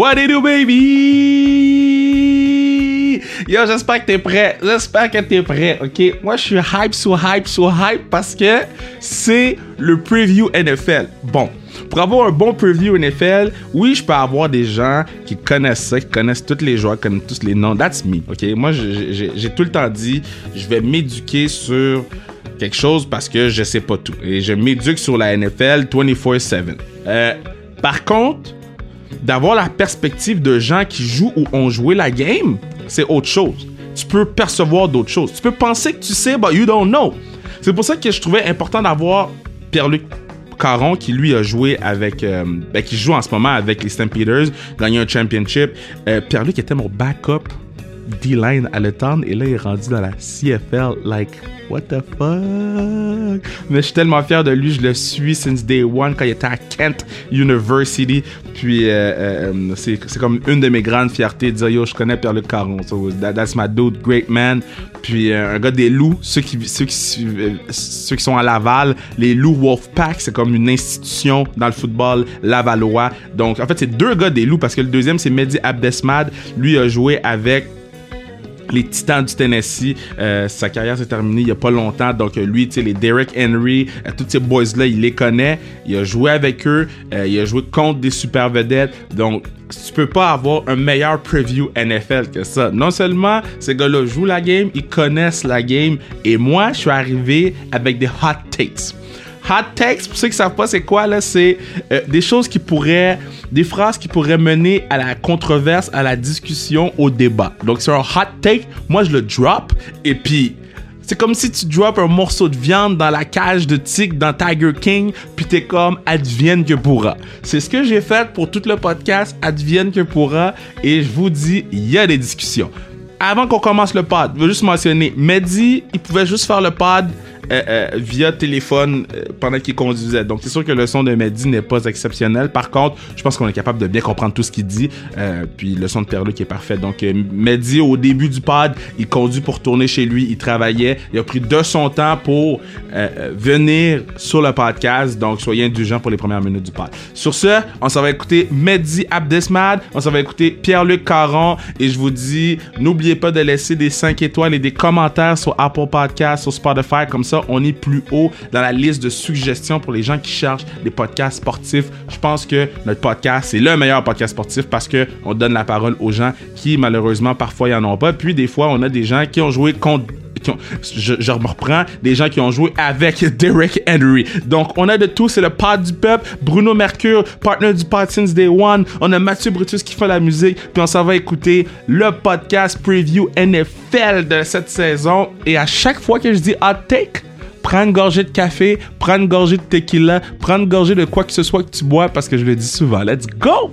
What it do, baby? Yo, j'espère que t'es prêt. J'espère que t'es prêt, ok? Moi, je suis hype sur hype sur hype parce que c'est le preview NFL. Bon, pour avoir un bon preview NFL, oui, je peux avoir des gens qui connaissent ça, qui connaissent tous les joueurs, qui connaissent tous les noms. That's me, ok? Moi, j'ai tout le temps dit, je vais m'éduquer sur quelque chose parce que je sais pas tout. Et je m'éduque sur la NFL 24-7. Euh, par contre, d'avoir la perspective de gens qui jouent ou ont joué la game, c'est autre chose. Tu peux percevoir d'autres choses. Tu peux penser que tu sais, but you don't know. C'est pour ça que je trouvais important d'avoir Pierre-Luc Caron qui lui a joué avec euh, ben, qui joue en ce moment avec les Stampeders, gagné un championship. Euh, Pierre-Luc était mon backup D-line à l'automne et là il est rendu dans la CFL like what the fuck? Mais je suis tellement fier de lui je le suis since day one quand il était à Kent University. Puis euh, euh, c'est, comme une de mes grandes fiertés de dire yo je connais Pierre-Luc Caron. So that's my dude great man. Puis euh, un gars des loups ceux qui, ceux, qui, ceux qui sont à Laval les loups Wolfpack c'est comme une institution dans le football lavallois donc en fait c'est deux gars des loups parce que le deuxième c'est Mehdi Abdesmad. Lui a joué avec les Titans du Tennessee. Euh, sa carrière s'est terminée il y a pas longtemps. Donc euh, lui, tu sais, les Derek Henry, euh, tous ces boys-là, il les connaît. Il a joué avec eux. il a joué contre des super vedettes. Donc tu peux pas avoir un meilleur preview NFL que ça. Non seulement ces gars-là jouent la game, ils connaissent la game. Et moi, je suis arrivé avec des hot takes. Hot takes, pour ceux qui savent pas c'est quoi là, c'est des choses qui pourraient des phrases qui pourraient mener à la controverse, à la discussion, au débat. Donc c'est un hot take, moi je le drop et puis c'est comme si tu drops un morceau de viande dans la cage de tigre dans Tiger King, puis t'es comme advienne que pourra. C'est ce que j'ai fait pour tout le podcast, advienne que pourra, et je vous dis, il y a des discussions. Avant qu'on commence le pod, je veux juste mentionner, Mehdi, il pouvait juste faire le pod euh, euh, via téléphone euh, pendant qu'il conduisait. Donc, c'est sûr que le son de Mehdi n'est pas exceptionnel. Par contre, je pense qu'on est capable de bien comprendre tout ce qu'il dit. puis le son de Perluc est parfait. Donc, Mehdi, au début du pod, il conduit pour tourner chez lui. Il travaillait. Il a pris de son temps pour venir sur le podcast. Donc, soyez indulgents pour les premières minutes du pod. Sur ce, on s'en va écouter Mehdi Abdesmad. On s'en va écouter Pierre-Luc Caron. Et je vous dis, n'oubliez pas de laisser des 5 étoiles et des commentaires sur Apple Podcasts, sur Spotify. Comme ça, on est plus haut dans la liste de suggestions pour les gens qui cherchent des podcasts sportifs. Je pense que notre podcast, c'est le meilleur podcast sportif parce que on donne la parole aux gens qui, malheureusement, parfois, y en ont pas. Puis, des fois, on a des gens qui ont joué contre je, reprends, des gens qui ont joué avec Derek Henry. Donc, on a de tout, c'est le pod du peuple, Bruno Mercure, partner du pod since day one. On a Mathieu Brutus qui fait la musique, puis on s'en va écouter le podcast preview NFL de cette saison. Et à chaque fois que je dis hot take, prends une gorgée de café, prends une gorgée de tequila, prends une gorgée de quoi que ce soit que tu bois parce que je le dis souvent. Let's go!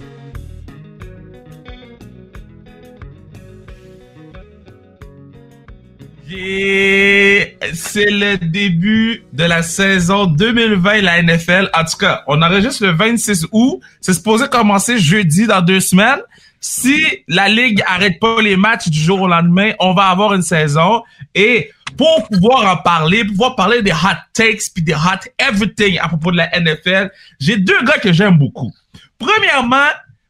C'est le début de la saison 2020 la NFL. En tout cas, on enregistre le 26 août. C'est supposé commencer jeudi dans deux semaines. Si la ligue arrête pas les matchs du jour au lendemain, on va avoir une saison. Et pour pouvoir en parler, pouvoir parler des hot takes puis des hot everything à propos de la NFL, j'ai deux gars que j'aime beaucoup. Premièrement,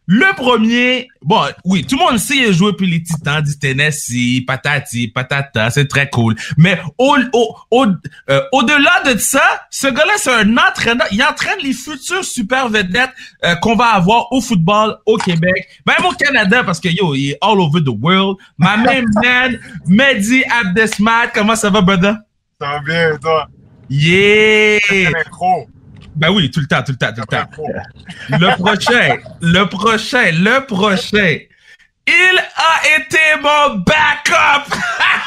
le premier, bon, oui, tout le monde sait il a joué pour les Titans du Tennessee, patati, patata, c'est très cool. Mais au, au, au, euh, au-delà de ça, ce gars-là, c'est un entraîneur. Il entraîne les futurs super vedettes euh, qu'on va avoir au football au Québec, même au Canada, parce que yo, il est all over the world. Ma même man, Mehdi Abdesmat, comment ça va, brother? Ça va bien, toi? Yeah! Ben oui, tout le temps, tout le temps, tout le temps. Le prochain, le prochain, le prochain. Il a été mon backup!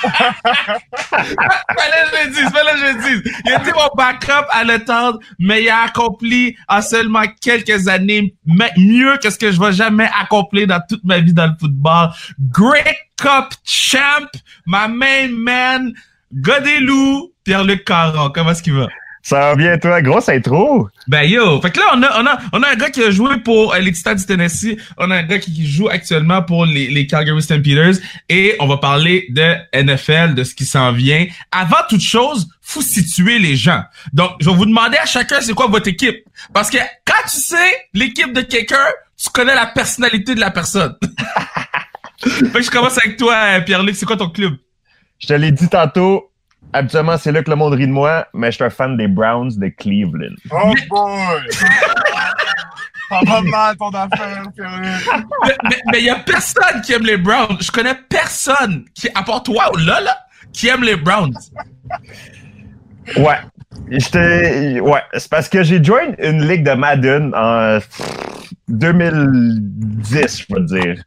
fallait que je le dise, fallait que je le dise. Il a été mon backup à l'étendre, mais il a accompli en seulement quelques années mieux que ce que je vais jamais accomplir dans toute ma vie dans le football. Great Cup champ, ma main man, Godelou, Pierre-Luc Caron. Comment est-ce qu'il va? Ça va bien, toi? Grosse intro! Ben yo! Fait que là, on a, on a, on a un gars qui a joué pour euh, les Titans du Tennessee. On a un gars qui, joue actuellement pour les, les Calgary Stampeders. Et on va parler de NFL, de ce qui s'en vient. Avant toute chose, faut situer les gens. Donc, je vais vous demander à chacun c'est quoi votre équipe? Parce que quand tu sais l'équipe de quelqu'un, tu connais la personnalité de la personne. fait que je commence avec toi, Pierre-Luc. C'est quoi ton club? Je te l'ai dit tantôt, habituellement, c'est là que le monde rit de moi, mais je suis un fan des Browns de Cleveland. Oh boy! Ça va mal ton affaire, mais il y a personne qui aime les Browns. Je connais personne, qui, à part toi, là, là, qui aime les Browns. Ouais. J'étais. Ouais. C'est parce que j'ai joint une ligue de Madden en 2010, je veux dire.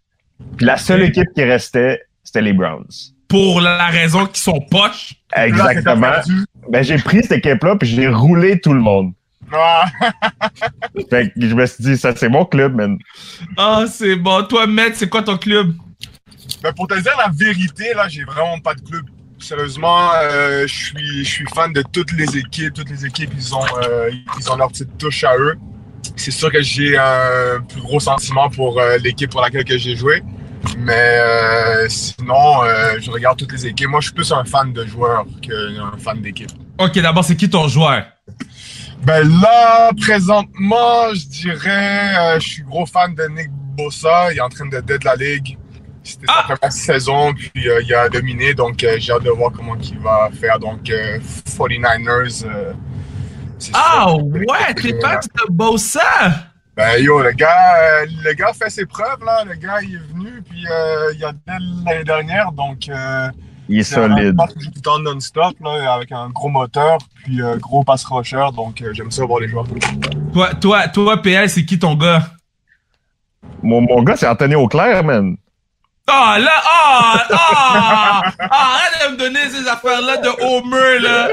Puis la seule équipe qui restait, c'était les Browns. Pour la raison qu'ils sont poches. Exactement. Ben, j'ai pris cette équipe-là, puis j'ai roulé tout le monde. Fait que je me suis dit, ça, c'est mon club, man. Ah, c'est bon. Toi, Matt, c'est quoi ton club? Ben, pour te dire la vérité, là, j'ai vraiment pas de club. Sérieusement, euh, je suis je suis fan de toutes les équipes. Toutes les équipes, ils ont euh, ils ont leur petite touche à eux. C'est sûr que j'ai un plus gros sentiment pour euh, l'équipe pour laquelle que j'ai joué. Mais sinon, je regarde toutes les équipes. Moi, je suis plus un fan de joueurs qu'un fan d'équipe. Ok, d'abord, c'est qui ton joueur? Ben là, présentement, je dirais, je suis gros fan de Nick Bossa. Il est en train de dead la ligue. C'était sa première saison, puis il a dominé, donc j'ai hâte de voir comment il va faire. Donc, 49ers, ah ouais, t'es fan de Bossa! Ben yo, le gars, le gars fait ses preuves, là. Le gars, il est venu, puis il y a l'année dernière, donc... il est solide. Il tout le temps non-stop, là, avec un gros moteur, puis gros pass rusher, donc j'aime ça voir les joueurs. Toi, toi, toi PL, c'est qui ton gars? Mon, mon gars, c'est Anthony Auclair, man. Ah, là, ah, ah, ah, arrête de me donner ces affaires-là de Homer, là.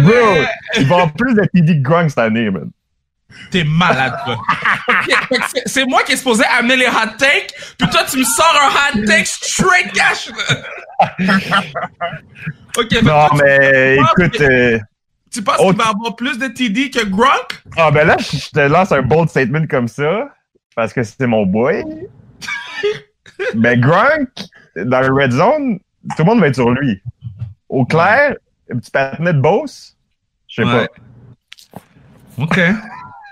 Bro, il va avoir plus de TD que Gronk cette année, man. T'es malade, toi. c'est moi qui est supposé amener les hot takes, puis toi, tu me sors un hot take straight cash. ok, Non, mais écoute... Que, tu penses qu'il va avoir plus de TD que Gronk? Ah, ben là, je te lance un bold statement comme ça, parce que c'est mon boy. Mais Gronk, dans le red zone, tout le monde va être sur lui. Au clair, un petit patinet de boss, je sais pas. OK.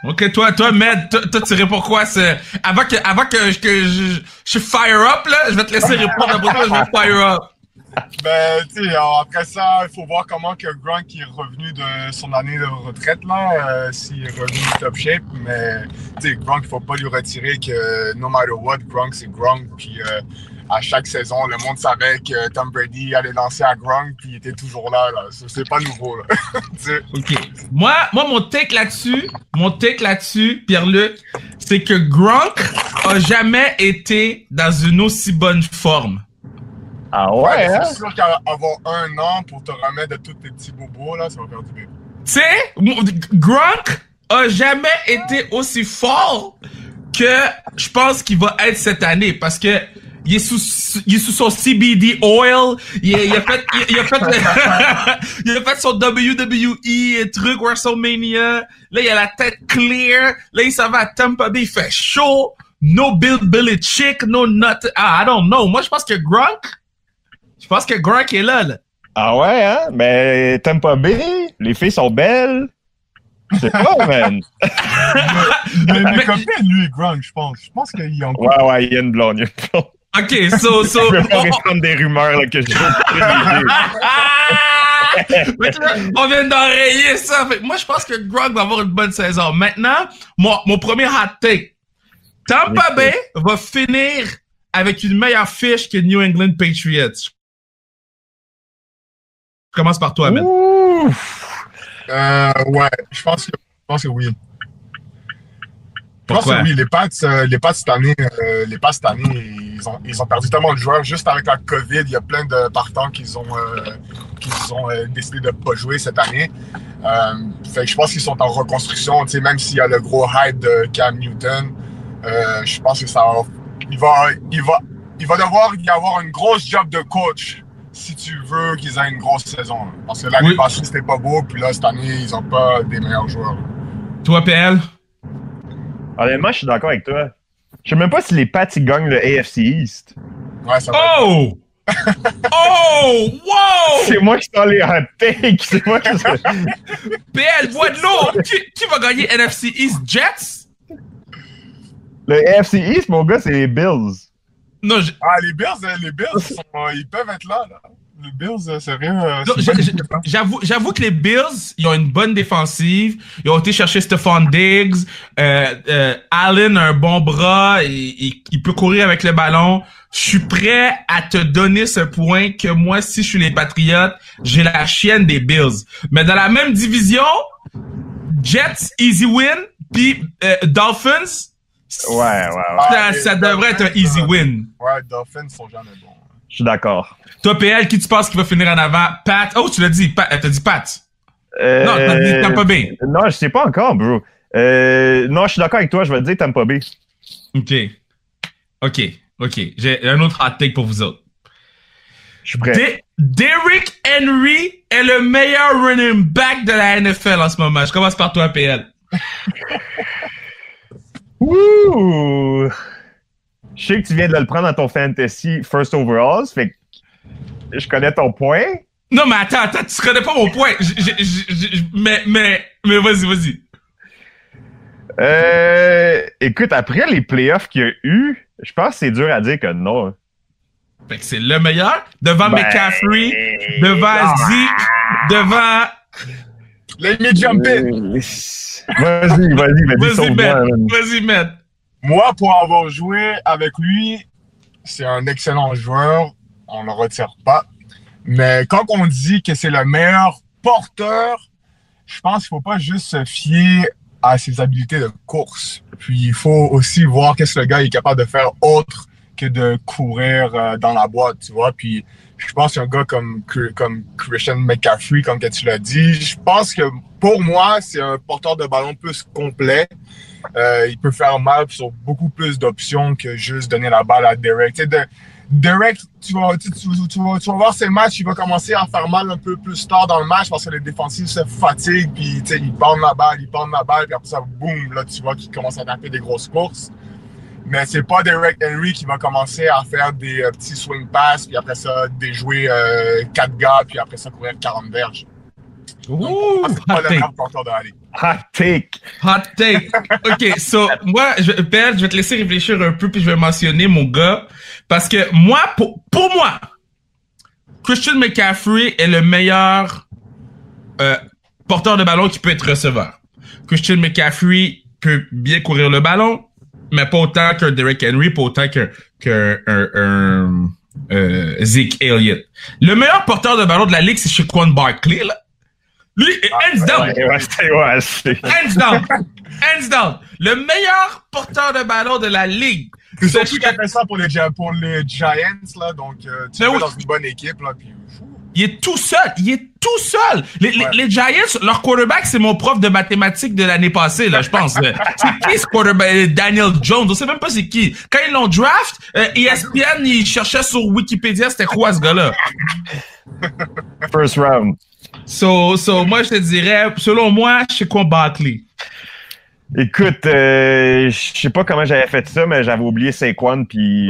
OK, toi, toi, Med, toi, tu réponds quoi? Avant que, avant que, je, je, fire up, là, je vais te laisser répondre après toi, je vais fire up. Ben, tu sais, après ça, il faut voir comment que Gronk est revenu de son année de retraite, là, euh, s'il est revenu top shape. Mais, tu sais, Gronk, il faut pas lui retirer que no matter what, Gronk, c'est Gronk. Puis, euh, à chaque saison, le monde savait que Tom Brady allait lancer à Gronk, puis il était toujours là. là. C'est pas nouveau, là. OK. Moi, moi, mon take là-dessus, mon take là-dessus, Pierre-Luc, c'est que Gronk a jamais été dans une aussi bonne forme. Ah ouais, hein? C'est sûr qu'avoir un an pour te remettre de tous tes petits bobos, là, ça va faire du bien. Tu sais, Gronk a jamais été aussi fort que je pense qu'il va être cette année parce que il est sous, il est sous son CBD oil. Il, il a fait, il, a fait, il a fait son WWE truc WrestleMania. Là, il a la tête clear. Là, il s'en va à Tampa Bay. Il fait chaud. No Bill Billy Chick, no nothing. Ah, I don't know. Moi, je pense que Gronk, je pense que Gronk est là, là. Ah ouais, hein? Mais pas bien? Les filles sont belles. C'est pas, man. mais, mais comme lui, Gronk, je pense. Je pense qu'il y a Ouais, ouais, il y a une blonde. Il y a une blonde. OK, so, so... Je vais pas répondre des rumeurs, là, que j'ai On vient d'enrayer ça. Fait, moi, je pense que Gronk va avoir une bonne saison. Maintenant, moi, mon premier hot take. Tampa Bay va finir avec une meilleure fiche que New England Patriots. Je commence par toi, Ben. Euh, ouais, je pense que, je pense que oui. Je pense que oui, les Pats, euh, les Pats cette année, euh, les Pats cette année, ils ont, ils ont perdu tellement de joueurs. Juste avec la COVID, il y a plein de partants qui ont, euh, qui ont euh, décidé de ne pas jouer cette année. Euh, fait que je pense qu'ils sont en reconstruction. Tu sais, même s'il y a le gros hype de Cam Newton, euh, je pense que ça va, il va, il va, il va devoir y avoir une grosse job de coach si tu veux qu'ils aient une grosse saison. Parce que l'année passée, c'était pas beau, puis là, cette année, ils ont pas des meilleurs joueurs. Toi, PL? Honnêtement, je suis d'accord avec toi. Je sais même pas si les Pats ils gagnent le AFC East. Ouais, ça va Oh! oh! Wow! C'est moi qui suis les hot takes. C'est moi qui PL, bois de l'eau! qui, qui va gagner NFC East? Jets? Le AFC East, mon gars, c'est les Bills. Non, ah, les Bills, les Bills, ils peuvent être là, là. Les Bills, euh, c'est rien. J'avoue, j'avoue que les Bills, ils ont une bonne défensive. Ils ont été chercher Stephon Diggs. Euh, Allen a un bon bras. Il, il, peut courir avec le ballon. Je suis prêt à te donner ce point que moi, si je suis les Patriotes, j'ai la chienne des Bills. Mais dans la même division, Jets, easy win. Puis Dolphins, Ouais, ouais, ouais. Ça, devrait être un easy win. Ouais, Dolphins sont jamais bons. Je suis d'accord. Toi, PL, qui tu penses qui va finir en avant? Pat? Oh, tu l'as dit. Pat. T'as dit Pat. Euh, non, t'as dit Tampa Bay. Non, je sais pas encore, bro. Euh, non, je suis d'accord avec toi. Je vais te dire Tampa Bay. OK. OK. OK. J'ai un autre hot take pour vous autres. Je suis prêt. Derrick Henry est le meilleur running back de la NFL en ce moment. Je commence par toi, PL. Ouh! Je sais que tu viens de le prendre dans ton fantasy first overall, fait que je connais ton point. Non, mais attends, attends, tu connais pas mon point. mais, mais, mais vas-y, vas-y. Euh, écoute, après les playoffs qu'il y a eu, je pense que c'est dur à dire que non. Fait que c'est le meilleur. Devant ben... McCaffrey, devant Zeke, devant... Let me jump in. Vas-y, vas-y, vas-y. Vas-y, Vas-y, Moi, pour avoir joué avec lui, c'est un excellent joueur. On ne le retire pas. Mais quand on dit que c'est le meilleur porteur, je pense qu'il ne faut pas juste se fier à ses habiletés de course. Puis il faut aussi voir qu'est-ce que le gars est capable de faire autre que de courir euh, dans la boîte, tu vois. Puis je pense qu'un gars comme, comme Christian McCaffrey, comme tu l'as dit, je pense que pour moi, c'est un porteur de ballon plus complet. Euh, il peut faire mal sur beaucoup plus d'options que juste donner la balle à Derek. Tu sais, de, Derek, tu vas, tu, tu, tu, vas, tu vas voir ses matchs, il va commencer à faire mal un peu plus tard dans le match parce que les défensifs se fatiguent, puis tu sais, ils pendent la balle, ils pendent la balle, puis après ça, boum, là, tu vois qu'il commence à taper des grosses courses. Mais c'est pas Derek Henry qui va commencer à faire des euh, petits swing pass, puis après ça, déjouer euh, 4 gars, puis après ça, courir 40 verges. Ouh, hot, take. Hot take. Hot take. OK, so, moi, je, je vais te laisser réfléchir un peu, puis je vais mentionner mon gars. Parce que moi, pour, pour moi, Christian McCaffrey est le meilleur euh, porteur de ballon qui peut être receveur. Christian McCaffrey peut bien courir le ballon, mais pas autant qu'un Derek Henry, pas autant qu'un qu'un un, euh, Zeke Elliott. Le meilleur porteur de ballon de la ligue, c'est Shaquan Barkley, là. Lui, ah, hands down. Ouais, ouais, hands down. hands down. Le meilleur porteur de ballon de la ligue. C'est surtout ça pour les, pour les Giants, là. Donc, euh, tu es dans une bonne équipe, là. Puis, il est tout seul. Il est tout seul. Les, les, Giants, leur quarterback, c'est mon prof de mathématiques de l'année passée, là, je pense. c'est qui ce quarterback? Daniel Jones. On sait même pas c'est qui. Quand ils l'ont draft, euh, ESPN, il cherchait sur Wikipédia c'était quoi ce gars-là? First round. So, so, moi, je te dirais, selon moi, je sais quoi Barkley. Écoute, euh, je sais pas comment j'avais fait ça, mais j'avais oublié Saquon, puis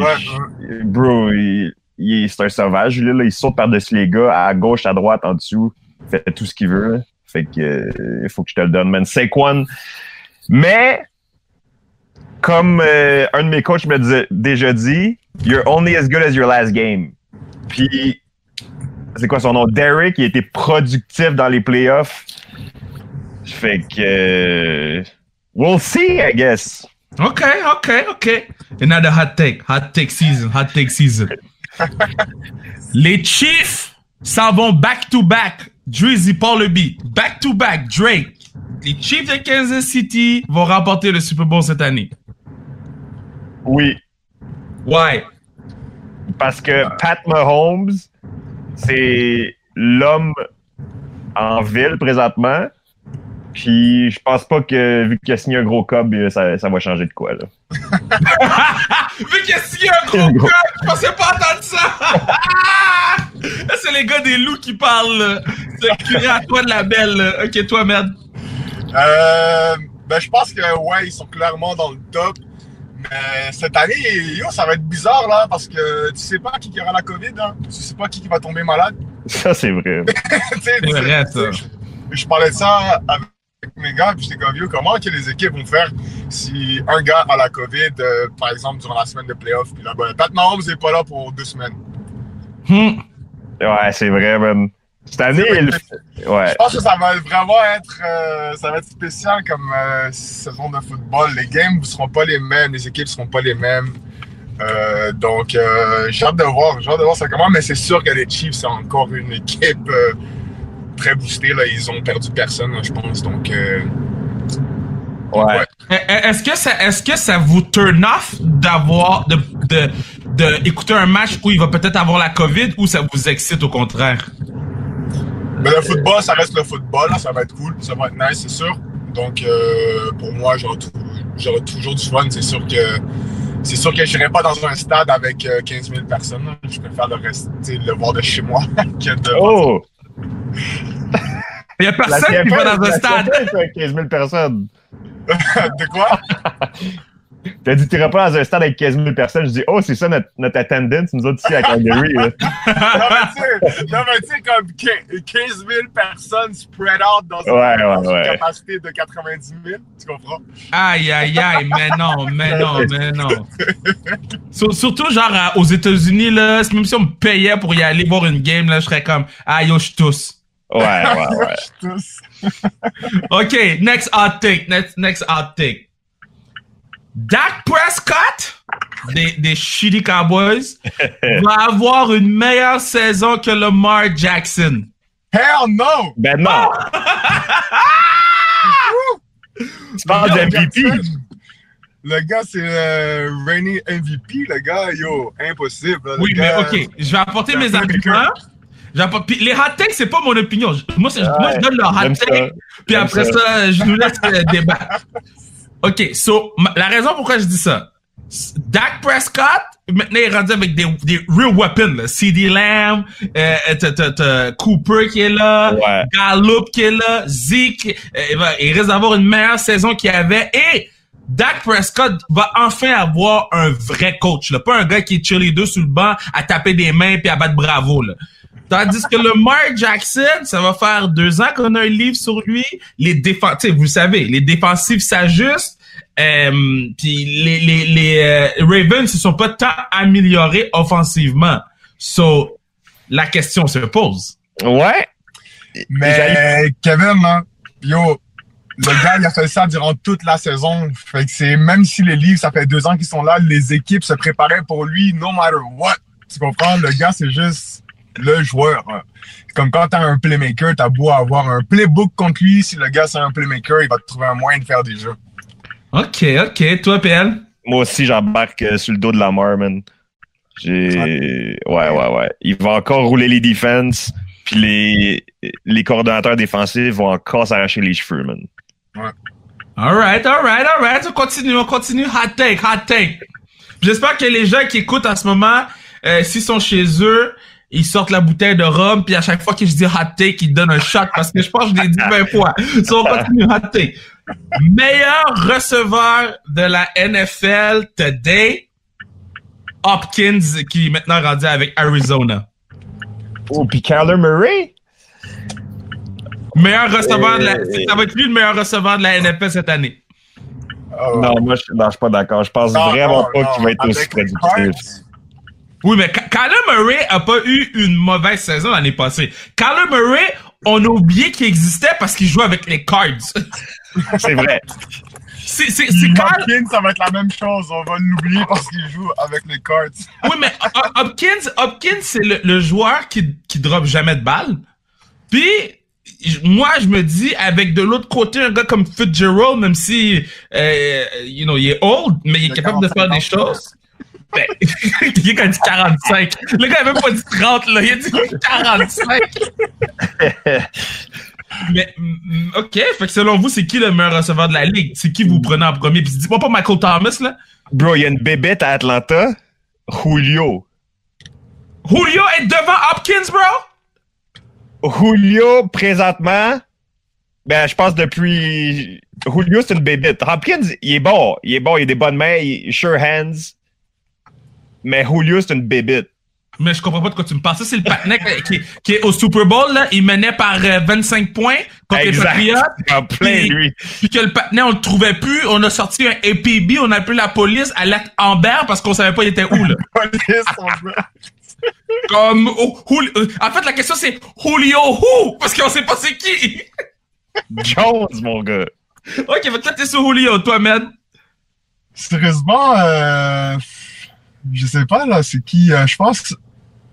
bro, il, c'est un sauvage. Là, il saute par-dessus les gars, à gauche, à droite, en dessous. Il fait tout ce qu'il veut. Fait que euh, il faut que je te le donne, man. Saquon. Mais, comme euh, un de mes coachs m'a déjà dit, you're only as good as your last game. Puis, c'est quoi son nom? Derek, il était productif dans les playoffs. Fait que, euh, we'll see, I guess. OK, OK, OK. Another hot take. Hot take season. Hot take season. Les Chiefs s'en vont back-to-back. Drizzy Paul le beat. Back-to-back, Drake. Les Chiefs de Kansas City vont remporter le Super Bowl cette année. Oui. Why? Parce que Pat Mahomes, c'est l'homme en ville présentement. Puis je pense pas que vu qu'il a signé un gros cob, ça, ça va changer de quoi là. vu qu'il a signé un gros cob, je pensais pas entendre ça. C'est les gars des loups qui parlent. C'est curé à toi de la belle. Ok, toi, merde. Euh, ben je pense que ouais, ils sont clairement dans le top. Mais cette année, yo, ça va être bizarre là, parce que tu sais pas qui aura la COVID, hein. Tu sais pas qui va tomber malade. Ça, c'est vrai. c'est vrai, ça. Je, je parlais de ça avec mes gars, puis j'étais comme, yo, comment que les équipes vont faire si un gars a la COVID, euh, par exemple, durant la semaine de playoff, puis là, ben, Pat Mahomes n'est pas là pour deux semaines. Hmm. Ouais, c'est vrai, man. Cette année, ouais. Je pense que ça va vraiment être, euh, ça va être spécial comme euh, saison de football. Les games ne seront pas les mêmes, les équipes ne seront pas les mêmes. Euh, donc, euh, j'ai hâte de voir, j'ai hâte de voir ça comment, mais c'est sûr que les Chiefs, c'est encore une équipe euh, très boostée. Là. Ils ont perdu personne, là, je pense. Donc, euh, Ouais. Eh, eh, Est-ce que ça, est-ce que ça vous turn off d'avoir, de, de, de écouter un match où il va peut-être avoir la COVID ou ça vous excite au contraire? Mais le football, ça reste le football. Ça va être cool. Ça va être nice, c'est sûr. Donc, euh, pour moi, j'aurai tou- j'aurai toujours du fun. C'est sûr que c'est sûr que je n'irai pas dans un stade avec euh, 15 000 personnes. Je préfère le rester, le voir de chez moi que de. Oh! Il y a personne qui va dans un stade. CFL fait 15 000 personnes. de quoi? T'as dit, t'irais pas dans un stade avec 15 000 personnes. Je dis, oh, c'est ça notre, notre attendance, nous autres ici à Calgary. là. non, mais tu sais, non, mais tu sais, comme quin- 15 000 personnes spread out dans une, Ouais, ouais, dans une ouais. capacité de 90 000. Tu comprends? Aïe, aïe, aïe, mais non, mais non, mais non. Sur- surtout, genre, aux États-Unis, là, même si on me payait pour y aller voir une game, là, je serais comme, ah, yo, je tousse. Ouais, ouais, ouais. Tous. OK, next hot take, next, next hot take. Dak Prescott, des, des shitty Cowboys, va avoir une meilleure saison que Lamar Jackson. Hell no! Ben non! tu parles de MVP? Le gars, c'est le reigning MVP, le gars, yo, impossible. là, Oui, mais OK, je vais apporter mes arguments. Puis les hot takes, c'est pas mon opinion. Moi, je donne le hot take, puis après ça. ça. je nous laisse euh, débattre. OK, so, ma- la raison pourquoi je dis ça, Dak Prescott, maintenant, il est rendu avec des, des real weapons, là. CD Lamb, euh, t'as- t'as- t'as Cooper qui est là, Ouais. Gallup qui est là, Zeke, euh, il, va- il risque d'avoir une meilleure saison qu'il avait, et Dak Prescott va enfin avoir un vrai coach, là. Pas un gars qui est cheerleader sous le banc à taper des mains puis à battre bravo, là. Tandis que le Mark Jackson, ça va faire deux ans qu'on a un livre sur lui. Les défensifs, vous savez, les défensifs s'ajustent. Euh, puis les, les, les euh, Ravens se sont pas tant améliorés offensivement. So, la question se pose. Ouais. Mais Kevin, là, yo, le gars, il a fait ça durant toute la saison. Fait que c'est, même si les livres, ça fait deux ans qu'ils sont là, les équipes se préparaient pour lui, no matter what. Tu comprends? Le gars, c'est juste le joueur. hein. Comme quand t'as un playmaker, t'as beau avoir un playbook contre lui. Si le gars, c'est un playmaker, il va te trouver un moyen de faire des jeux. OK, OK. Toi, PL? Moi aussi, j'embarque euh, sur le dos de Lamar, man. J'ai. Ouais, ouais, ouais. Il va encore rouler les defenses, puis les, les coordonnateurs défensifs vont encore s'arracher les cheveux, man. Alright, alright, alright. On continue, on continue. Hot take, hot take. J'espère que les gens qui écoutent en ce moment, euh, s'ils sont chez eux, ils sortent la bouteille de rhum, puis à chaque fois que je dis hot take, ils donnent un shot parce que je pense que je l'ai dit 20 fois. So, on continue, hot take. Meilleur receveur de la NFL today, Hopkins, qui est maintenant rendu avec Arizona. Oh, puis Kyler Murray? Meilleur receveur de la, Euh, ça va être lui le meilleur receveur de la NFL cette année. Oh. Non, moi, je, non, je suis pas d'accord. Je pense Non, vraiment non, pas qu'il va être aussi productif. Oui, mais Ky- Kyler Murray a pas eu une mauvaise saison l'année passée. Kyler Murray, on a oublié qu'il existait parce qu'il jouait avec les Cards. C'est vrai. C'est, c'est, Hopkins, ça va être la même chose. On va l'oublier parce qu'il joue avec les Cards. Oui, mais Hop- Hopkins, Hopkins, c'est le, le joueur qui, qui drop jamais de balle. Puis, moi, je me dis, avec de l'autre côté, un gars comme Fitzgerald, même si, euh, you know, il est old, mais il est capable de faire 45 des ans. choses. Ben, quelqu'un a dit 45. Le gars même pas dit 30, là. Il a dit 45. Mais, mm, OK. Fait que selon vous, c'est qui le meilleur receveur de la ligue? C'est qui vous prenez en premier? Puis dis-moi pas Michael Thomas, là. Bro, il y a une bébête à Atlanta. Julio. Julio est devant Hopkins, bro? Julio, présentement, ben, je pense depuis. Julio, c'est une bébête. Hopkins, il est bon. Il est bon, il a des bonnes mains, il sure hands. Mais Julio, c'est une bébête. Mais je comprends pas de quoi tu me parles. Ça, c'est le patinet qui, qui est au Super Bowl, là. Il menait par euh, 25 points contre les. Patriots. En plein, Puis- lui. Puis que le patinet, on le trouvait plus. On a sorti un APB. On a appelé la police à lac Amber parce qu'on savait pas il était où, là. Police. Comme, oh, Jul- euh, en fait, la question, c'est Julio who? Parce qu'on sait pas c'est qui. Jones, mon gars. ok, là, t'es sur Julio, toi, man. Sérieusement, euh, je sais pas là, c'est qui. euh, je pense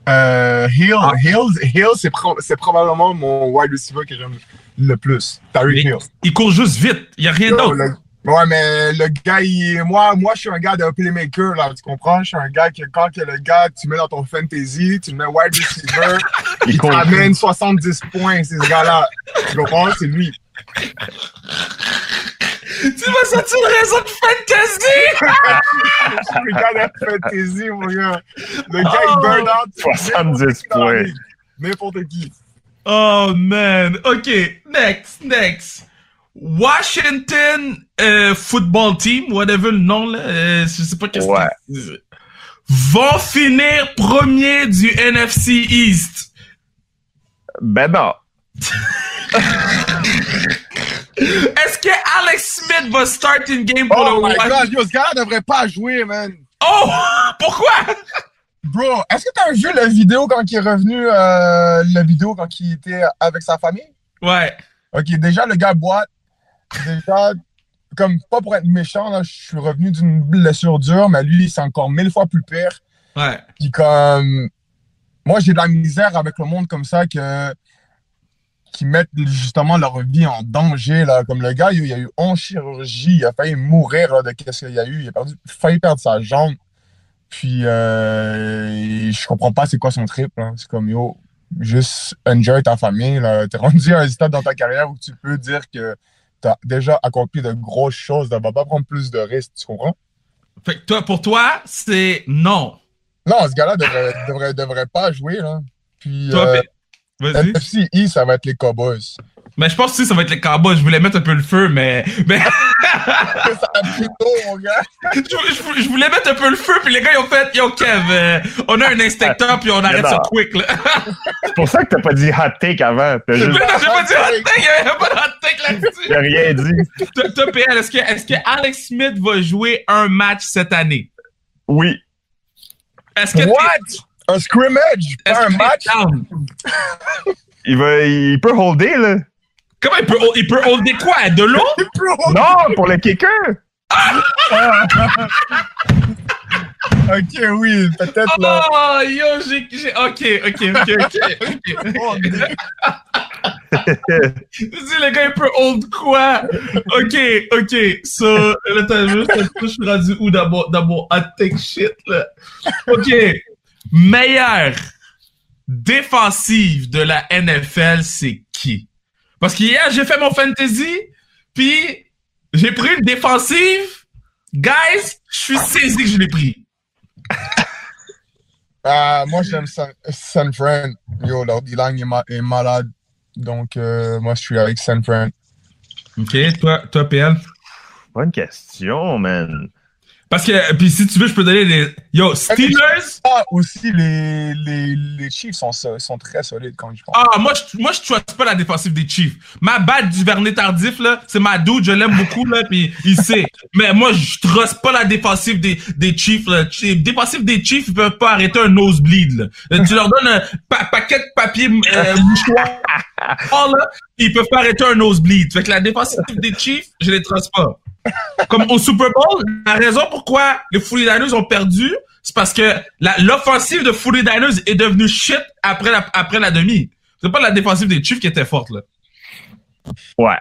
euh, Hill, Ah. Hill, Hill, c'est pro- c'est probablement mon wide receiver que j'aime le plus. Tyreek Hill. Il court juste vite. Il y a rien Yo, d'autre. le- Ouais, mais le gars, il- moi, moi, je suis un gars de playmaker, là, tu comprends? Je suis un gars que quand que le gars, tu mets dans ton fantasy, tu le mets wide receiver, Il t'amène 70 points, c'est ce gars-là. Tu comprends? C'est lui. Tu vas sortir une raison de fantasy! Je suis le gars de fantasy, mon gars. Le gars, Oh. il burn out. 70 n'importe qui dans la points. N'importe qui. Oh, man. OK, next, next. Washington euh, Football Team, whatever le nom, là, euh, je sais pas qu'est-ce Ouais. que vont finir premier du NFC East. Ben non. Est-ce que Alex Smith va start une game pour Oh le my god, yo, ce gars-là devrait pas jouer, man. Oh! Pourquoi? Bro, est-ce que t'as vu la vidéo quand il est revenu, euh, la vidéo quand il était avec sa famille? Ouais. Ok, déjà, le gars boite. Déjà, comme, pas pour être méchant, là, je suis revenu d'une blessure dure, mais lui, c'est encore mille fois plus pire. Ouais. Puis comme, moi, j'ai de la misère avec le monde comme ça que, qui mettent justement leur vie en danger, là. Comme le gars, il y a eu 11 chirurgies, il a failli mourir, là, de qu'est-ce qu'il y a eu. Il a perdu, failli perdre sa jambe. Puis, euh, je comprends pas c'est quoi son trip. C'est comme, yo, juste enjoy ta famille, là. T'es rendu à un stade dans ta carrière où tu peux dire que t'as déjà accompli de grosses choses, ne va pas prendre plus de risques, tu comprends? Fait que toi, pour toi, c'est non. Non, ce gars-là devrait, devrait, devrait pas jouer, là. Puis, Toi, euh, vas-y. NFC East, ça va être les Cowboys. Mais je pense que ça va être les Cowboys. Je voulais mettre un peu le feu, mais, mais ça a pris tôt, mon gars. je, je- je voulais mettre un peu le feu, puis les gars ils ont fait, yo Kev, euh, on a un inspecteur, puis on arrête ça quick là. C'est pour ça que t'as pas dit hot take avant. T'as juste j'ai pas dit hot take, il y a pas de hot take là-dessus. t'as rien dit. Toi, toi, PL, est-ce que, est-ce que Alex Smith va jouer un match cette année? Oui. Est-ce que What? Un scrimmage, pas un match? Il va, il peut holder, là. Comment il peut, il peut holder quoi? De l'eau? Non, pour le kicker. Ok, oui, peut-être là. Oh, yo, j'ai, ok, ok, ok, ok. Oh, Tu dis, le gars, il peut hold quoi? Ok, ok. So, là, t'as juste, je suis rendu où dans mon, dans mon hot take shit, là? Ok. Meilleure défensive de la NFL, c'est qui? Parce qu'hier, j'ai fait mon fantasy, puis j'ai pris une défensive. Guys, je suis saisi que je l'ai pris. Ah, moi, j'aime San, San Fran. Yo, leur D-line est, ma- est malade. Donc, euh, moi, je suis avec San Fran. Ok, toi, toi, PL? Bonne question, man. Parce que, puis si tu veux, je peux donner des... Yo, Steelers... Ah, aussi, les, les, les Chiefs sont, so- sont très solides quand je pense. Ah, moi, je, moi, je trust pas la défensive des Chiefs. Ma batte du Vernet tardif, là, c'est ma dude, je l'aime beaucoup, là, pis il sait. Mais moi, je trust pas la défensive des, des Chiefs, là. Ch- Défensive des Chiefs, ils peuvent pas arrêter un nosebleed, là. Euh, Tu leur donnes un pa- paquet de papier, euh, mouchoir, oh, là, ils peuvent pas arrêter un nosebleed. Fait que la défensive des Chiefs, je les trust pas. Comme au Super Bowl, la raison pourquoi les 49ers ont perdu, c'est parce que l'offensive de 49ers est devenue shit après la, après la demi. C'est pas la défensive des Chiefs qui était forte, là. Ouais.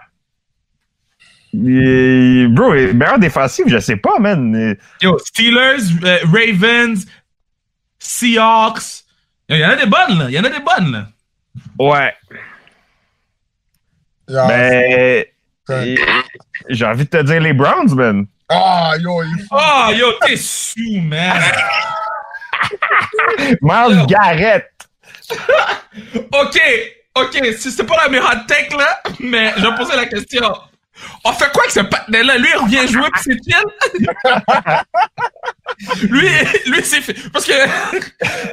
Et, bro, meilleure défensive, je sais pas, man. Yo, Steelers, euh, Ravens, Seahawks. Il y en a des bonnes, là. Il y en a des bonnes, là. Ouais. Yeah. Mais Ouais. J'ai envie de te dire les Browns, man. Ah, yo, il faut. Oh, yo, t'es sous, man. Miles. Garrett. OK, OK, si c'est pas la meilleure tech, là, mais je vais poser la question. On fait quoi avec ce patinet-là? Lui, il revient jouer pis c'est chill? lui, lui, c'est fait. Parce que,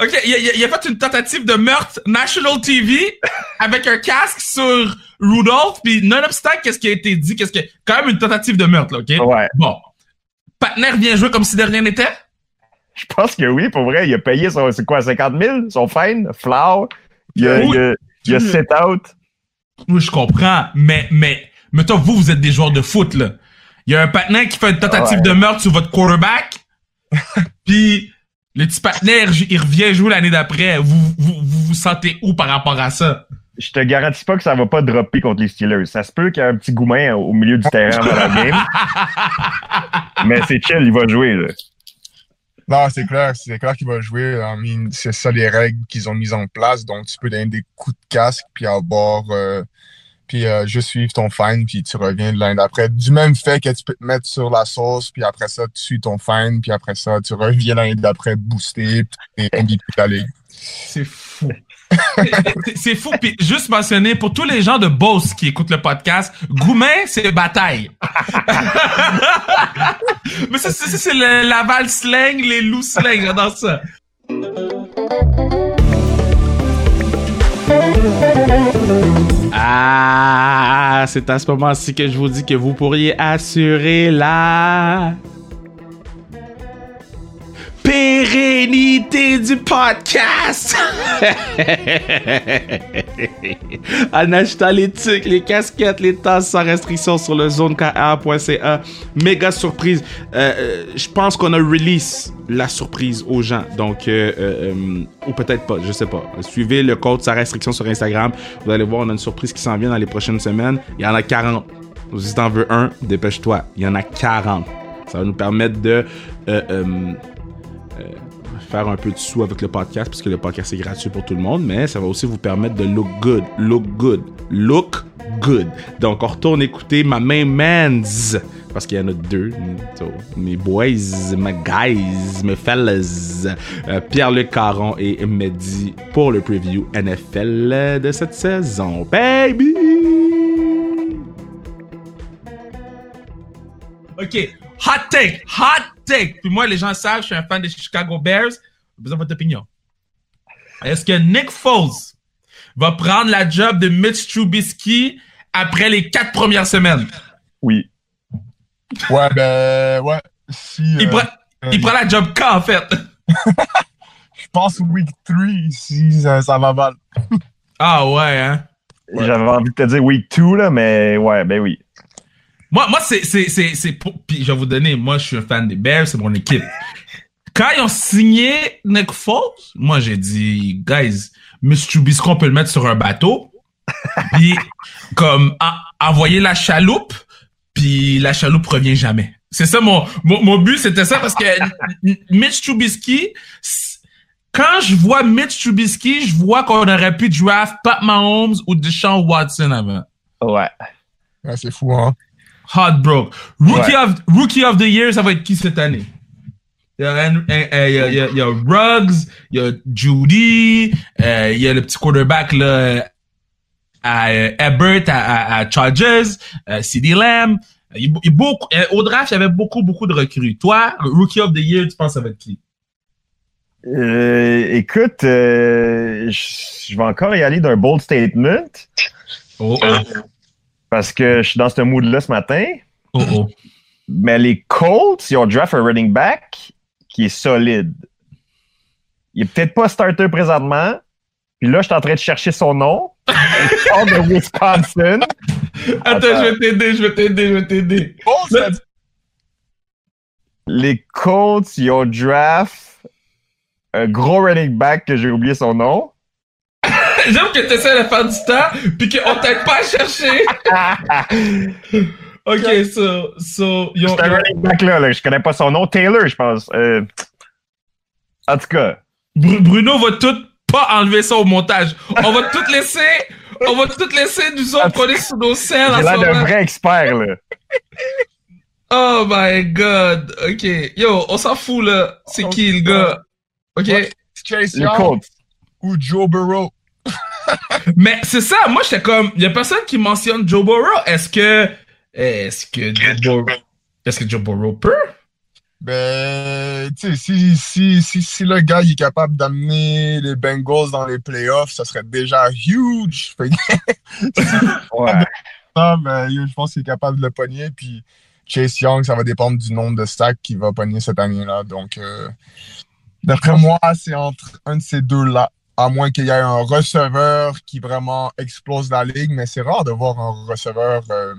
ok, il a, il a fait une tentative de meurtre National TV avec un casque sur Rudolph, puis nonobstant qu'est-ce qui a été dit, qu'est-ce que, quand même une tentative de meurtre, là, ok? Ouais. Bon. Patner vient jouer comme si de rien n'était? Je pense que oui, pour vrai. Il a payé son, c'est quoi, 50 000, son fine, flower. Il a, Oui. il a, il a sit out. Oui, je comprends, mais, mais, mettons, vous, vous êtes des joueurs de foot, là. Il y a un patinet qui fait une tentative Ouais. de meurtre sur votre quarterback, puis le petit patinet, il revient jouer l'année d'après. Vous, vous, vous vous sentez où par rapport à ça? Je te garantis pas que ça va pas dropper contre les Steelers. Ça se peut qu'il y ait un petit goumin au milieu du terrain dans la game. Mais c'est chill, il va jouer, là. Non, c'est clair, c'est clair qu'il va jouer. C'est ça les règles qu'ils ont mises en place. Donc, tu peux donner des coups de casque, puis avoir, euh, puis euh, juste suivre ton fine, puis tu reviens de l'année d'après. Du même fait que tu peux te mettre sur la sauce, puis après ça, tu suis ton fine, puis après ça, tu reviens l'année d'après boosté, puis tu es MVP de la ligue. C'est fou. C'est- fou. Puis juste mentionner, pour tous les gens de Boss qui écoutent le podcast, Goumin, c'est bataille. Mais ça, c'est le Laval slang, les loups slang, j'adore ça. Ah, c'est à ce moment-ci que je vous dis que vous pourriez assurer la pérennité du podcast en achetant les trucs, les casquettes, les tasses sans restriction sur le zonekr.ca. Méga surprise. Euh, euh, je pense qu'on a release la surprise aux gens. Donc, euh, ou peut-être pas, je sais pas. Suivez le code sans restriction sur Instagram. Vous allez voir, on a une surprise qui s'en vient dans les prochaines semaines. Il y en a 40. Si t'en veux un, dépêche-toi. Il y en a 40. Ça va nous permettre de faire un peu de sous avec le podcast, puisque le podcast est gratuit pour tout le monde, mais ça va aussi vous permettre de look good, look good, look good. Donc, on retourne écouter ma main mans, parce qu'il y en a deux, so, mes boys, mes guys, mes fellas, euh, Pierre-Luc Caron et Mehdi pour le preview NFL de cette saison. Baby! OK. Hot take. Hot take. Puis moi, les gens savent, je suis un fan des Chicago Bears. J'ai besoin de votre opinion. Est-ce que Nick Foles va prendre la job de Mitch Trubisky après les quatre premières semaines? Oui. Ouais, ben, ouais. Si, Il, euh, prend, il prend la job quand, en fait? je pense week 3, si ça, ça va mal. Ah ouais, hein? Ouais. J'avais envie de te dire week 2, là, mais ouais, ben oui. Moi, moi c'est, c'est, c'est, c'est pour... Puis je vais vous donner, moi, je suis un fan des Bears, c'est mon équipe. Quand ils ont signé Nick Foles, moi, j'ai dit, guys, Mitch Trubisky, on peut le mettre sur un bateau. Puis, comme, en- envoyer la chaloupe, puis la chaloupe revient jamais. C'est ça mon, mon, mon but, c'était ça, parce que M- Mitch Trubisky, quand je vois Mitch Trubisky, je vois qu'on aurait pu draft Pat Mahomes ou Deshaun Watson avant. Ouais. Ouais, c'est fou, hein. Heartbroke. Rookie, Ouais. of, Rookie of the Year, ça va être qui cette année? Il y a, un- un- un- il y a, il y a- il y a Ruggs, il y a Judy, euh, il y a le petit quarterback là, à euh, Ebert, à, à, à Chargers, euh, CD Lamb. Il, y a- il beaucoup, euh, au draft, il y avait beaucoup, beaucoup de recrues. Toi, Rookie of the Year, tu penses ça va être qui? Euh, écoute, euh, je je vais encore y aller d'un bold statement Oh, oh, parce que je suis dans ce mood-là ce matin. oh, oh. Mais les Colts, ils ont draft un running back qui est solide. Il est peut-être pas starter présentement. Puis là, je suis en train de chercher son nom. Il sort de Wisconsin. Attends, je vais t'aider, je vais t'aider, je vais t'aider. Oh, Les Colts, ils ont draft un gros running back que j'ai oublié son nom. J'aime que tu essaies de faire du temps, puis qu'on t'aide pas à chercher. OK, so, so, C'est un running back là, là, je connais pas son nom. Taylor, je pense. Euh, en tout cas, Bru- Bruno va tout pas enlever ça au montage. On va tout laisser, on va tout laisser nous autres est sur nos en j'ai l'air d'un vrai expert là. Oh my god. OK. Yo, on s'en fout, là. C'est qui, le gars? OK? Chase Young ou Joe Burrow. Mais c'est ça, moi, j'étais comme, il y a personne qui mentionne Joe Burrow. Est-ce que, est-ce que Joe Burrow, est-ce que Joe Burrow peut? Ben, tu sais, si, si, si, si le gars il est capable d'amener les Bengals dans les playoffs, ça serait déjà huge. Ouais. Ah, ben, je pense qu'il est capable de le pogner. Puis Chase Young, ça va dépendre du nombre de stacks qu'il va pogner cette année-là. Donc, euh, d'après moi, c'est entre un de ces deux-là. À moins qu'il y ait un receveur qui vraiment explose la ligue, mais c'est rare de voir un receveur euh,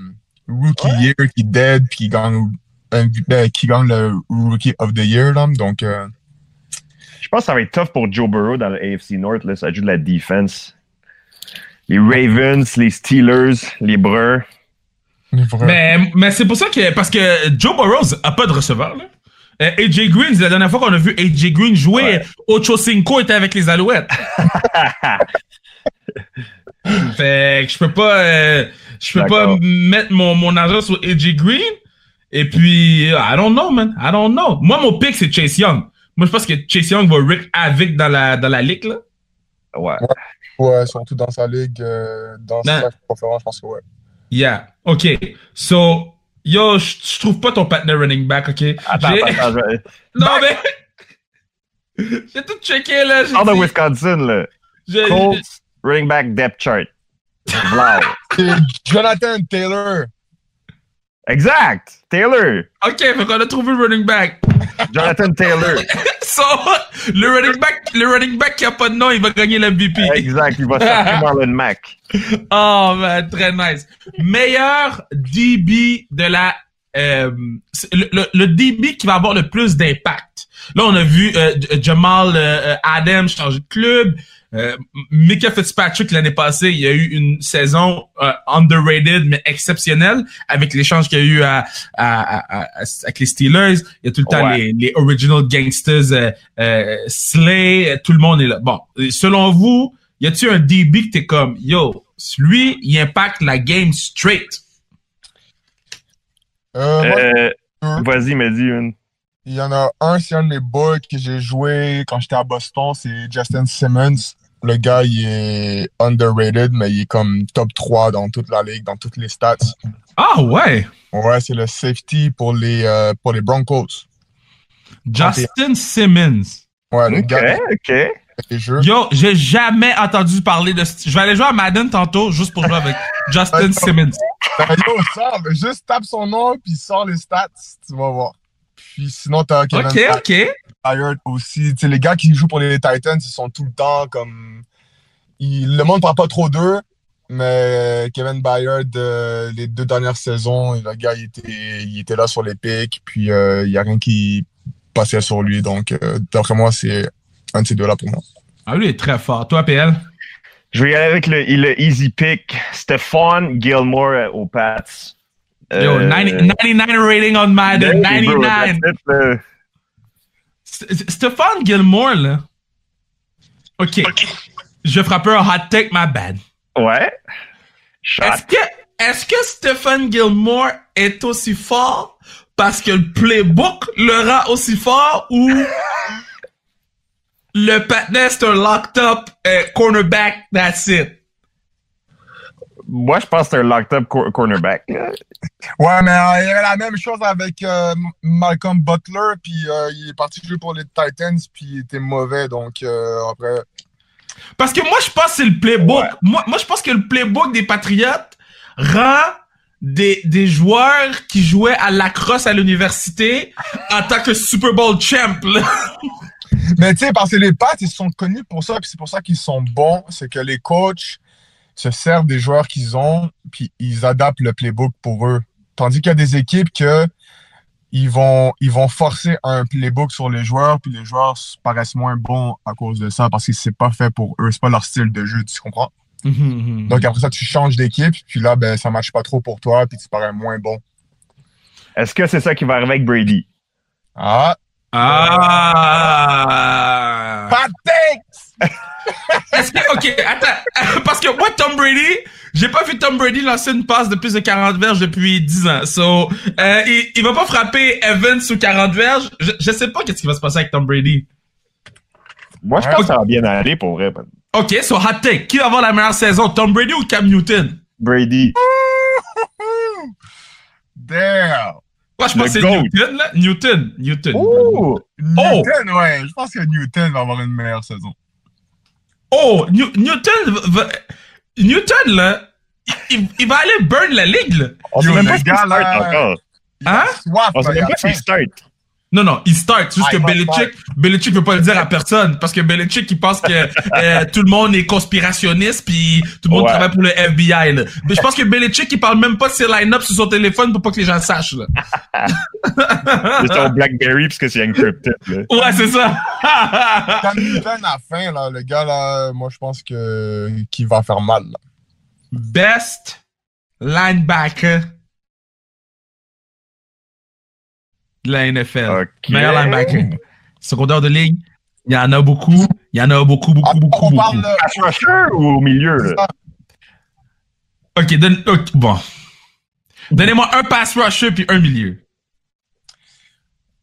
rookie year qui dead puis qui gagne, un- ben, qui gagne le rookie of the year. Là. Donc, euh, Je pense que ça va être tough pour Joe Burrow dans le AFC North. Là. Ça joue de la defense. Les Ravens, les Steelers, les Bruns. Mais, mais c'est pour ça que. Parce que Joe Burrows a pas de receveur, là. Euh, AJ Green, la dernière fois qu'on a vu AJ Green jouer, Ouais. Ocho Cinco était avec les Alouettes. fait que je peux pas, euh, je peux pas mettre mon, mon argent sur AJ Green. Et puis, I don't know, man. I don't know. Moi, mon pick, c'est Chase Young. Moi, je pense que Chase Young va Rick avec dans la, dans la ligue, là. Ouais. ouais, surtout dans sa ligue, euh, dans Non. sa conférence, je pense que ouais. Yeah. OK. So, yo, je je trouve pas ton partner running back, OK? Attends, J'ai- attends, attends. je- Non, mais. J'ai tout checké, là. J'ai Hors de Wisconsin, là. Colts, running back depth chart. Wow. C'est Jonathan Taylor. exact. Taylor. OK, fait qu'on a trouvé le running back. Jonathan Taylor. So, le running back, le running back qui a pas de nom, il va gagner l'MVP. Exact. Il va sortir Marlon Mack. Oh, man, très nice. Meilleur DB de la... euh, le, le- le DB qui va avoir le plus d'impact. Là, on a vu euh, Jamal euh, Adams changer de club. Euh, Micah Fitzpatrick, l'année passée, il y a eu une saison euh, underrated, mais exceptionnelle, avec l'échange qu'il y a eu à, à- à- à- avec les Steelers. Il y a tout le temps Ouais. les, les original gangsters, euh, euh, Slay, tout le monde est là. Bon, selon vous, y a-tu un DB que t'es comme, yo, lui, il impacte la game straight? Euh, deux. Vas-y, me dis une. Il y en a un, c'est un de mes boys que j'ai joué quand j'étais à Boston, c'est Justin Simmons. Le gars, il est underrated, mais il est comme top 3 dans toute la ligue, dans toutes les stats. Ah ouais! Ouais, c'est le safety pour les, euh, pour les Broncos. Justin Simmons. Ouais, le Ok, gars ok. les jeux. Yo, j'ai jamais entendu parler de... ce- Je vais aller jouer à Madden tantôt, juste pour jouer avec Justin Simmons. Ben, yo, sors, juste tape son nom, puis sors les stats, tu vas voir. Puis sinon, t'as Kevin OK, OK. Byard aussi. Tu sais, les gars qui jouent pour les Titans, ils sont tout le temps comme. Ils- le monde parle pas trop d'eux, mais Kevin Byard, euh, les deux dernières saisons, le gars, il était, il était là sur les pics, puis euh, il y a rien qui passait sur lui. Donc, euh, d'après moi, c'est un de ces deux-là pour moi. Ah, lui, il est très fort. Toi, PL? Je vais y aller avec le, le easy pick. Stephon Gilmore euh, aux Pats. Yo, Euh, 90 99 rating on Madden. hey, bro, 99. that's it, là. S- Stéphane Gilmore, là. OK. Je vais frapper un hot take, my bad. Ouais. Est-ce que, est-ce que Stephen Gilmore est aussi fort parce que le playbook le rend aussi fort ou le un locked up euh, cornerback, that's it? Moi, je pense que c'est un locked up cor- cornerback. Ouais, mais euh, il y avait la même chose avec euh, Malcolm Butler, puis euh, il est parti jouer pour les Titans, puis il était mauvais, donc euh, après. Parce que moi, je pense que c'est le playbook. Ouais. Moi, moi, je pense que le playbook des Patriotes rend des, des joueurs qui jouaient à lacrosse à l'université en tant que Super Bowl champ. là. Mais tu sais, parce que les Pats, ils sont connus pour ça, puis c'est pour ça qu'ils sont bons. C'est que les coachs se servent des joueurs qu'ils ont, puis ils adaptent le playbook pour eux. Tandis qu'il y a des équipes que ils vont, ils vont forcer un playbook sur les joueurs, puis les joueurs paraissent moins bons à cause de ça, parce que c'est pas fait pour eux, c'est pas leur style de jeu, tu comprends? Donc après ça, tu changes d'équipe, puis là, ben, ça marche pas trop pour toi, puis tu parais moins bon. Est-ce que c'est ça qui va arriver avec Brady? Ah! Ah! Pat takes! Est-ce que, ok, attends, parce que moi, Tom Brady, j'ai pas vu Tom Brady lancer une passe de plus de 40 verges depuis 10 ans. So, euh, il, il va pas frapper Evans sous 40 verges. Je, je sais pas qu'est-ce qui va se passer avec Tom Brady. Moi, je pense que ça va bien aller pour vrai. Ok, so hot take. Qui va avoir la meilleure saison, Tom Brady ou Cam Newton? Brady. Damn! Moi, je pense que c'est Newton, là. Newton. Newton. Oh! Newton, ouais. Je pense que Newton va avoir une meilleure saison. Oh! Newton va... Newton, là, il, il, va aller burn la ligue, là. On sait même pas s'il start encore. Hein? On sait même pas s'il start. Non, non, il start. Juste ah, que Belichick, Belichick veut pas le dire à personne. Parce que Belichick, il pense que euh, tout le monde est conspirationniste puis tout le monde travaille pour le FBI, là. Mais je pense que Belichick, il parle même pas de ses line-up sur son téléphone pour pas que les gens sachent, là. c'est son Blackberry parce que c'est encrypted, là. Ouais, c'est ça. Quand il à la fin, là, le gars, là, moi, je pense que, qu'il va faire mal, là. Best linebacker de la NFL. Meilleur linebacker. Secondaire de ligue, il y en a beaucoup. Il y en a beaucoup, beaucoup, beaucoup, on beaucoup. Parle pass rusher ou au milieu? Ok, donne, bon. Donnez-moi un pass rusher puis un milieu.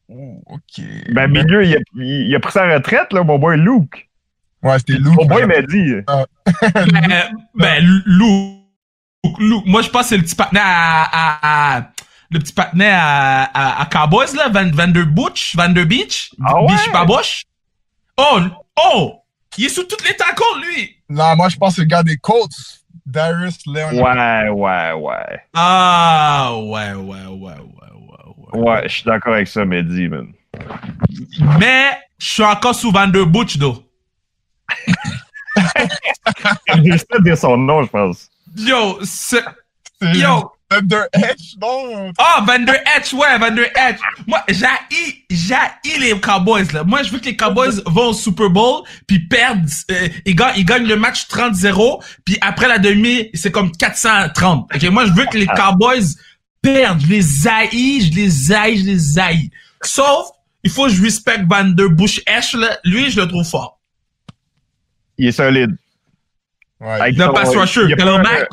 Oh, ok. Ben, milieu, il a, il a, pris sa retraite, là, mon boy Luke. Ouais, c'était Luke. Mon boy m'a dit. Ah. ben, ben, Luke, Luke. Moi, je pense que c'est le petit partenaire à, à, à le petit patinet à, à, à Cowboys, là, Van, Van der Butch, Van der Beach, ah ouais? Beach Baboche. Oh, oh! Il est sous toutes les tacos, lui! Non, moi, je pense que le gars des Colts, Darius Leonard. Ouais, ouais, ouais. Ah, ouais, ouais, ouais, ouais, ouais, ouais. Ouais, je suis d'accord avec ça, Mehdi, man. Mais, je suis encore sous Van der Butch, d'eau. J'ai juste dire son nom, je pense. Yo, c'est... Yo, Van der Edge, non? Ah, Van der Edge, ouais, Van der Edge. Moi, j'ai j'ai les Cowboys, là. Moi, je veux que les Cowboys vont au Super Bowl, puis perdent, euh, ils, gagnent, ils gagnent le match 30-0, puis après la demi, c'est comme 430. Ok, moi, je veux que les Cowboys perdent. Je les haïs, je les haïs, je les haïs. Sauf, il faut que je respecte Van der Bush Edge, là. Lui, je le trouve fort. Il est solide. Ouais, Avec le pass rusher, Khalil Mack.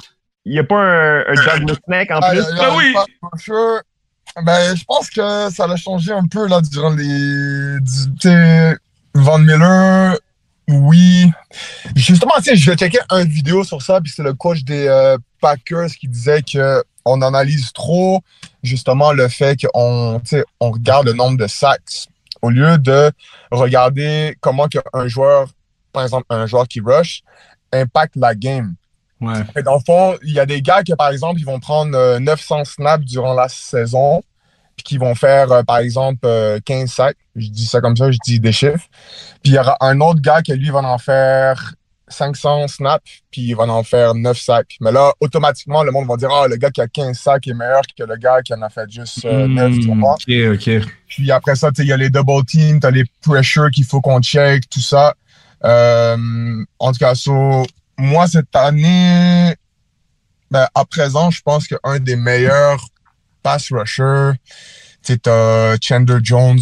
Il n'y a pas un, un Douglas Snack en plus? Ben oui! Ben, je pense que ça a changé un peu là durant les. Tu Van Miller, oui. Justement, tu sais, je vais checker une vidéo sur ça, puis c'est le coach des euh, Packers qui disait que on analyse trop justement le fait qu'on on regarde le nombre de sacks au lieu de regarder comment un joueur, par exemple un joueur qui rush, impacte la game. Ouais. Et dans le fond, il y a des gars qui, par exemple, ils vont prendre 900 euh, snaps durant la saison, puis qui vont faire, euh, par exemple, 15 euh, sacs. Je dis ça comme ça, je dis des chiffres. Puis il y aura un autre gars qui, lui, va en faire 500 snaps, puis il va en faire 9 sacs. Mais là, automatiquement, le monde va dire, ah, le gars qui a 15 sacs est meilleur que le gars qui en a fait juste 9, tu vois. Ok, ok. Puis après ça, il y a les double teams, t'as les pressures qu'il faut qu'on check, tout ça. Euh, en tout cas, so, moi, cette année, ben, à présent, je pense qu'un des meilleurs pass rushers, c'est euh, Chandler Jones,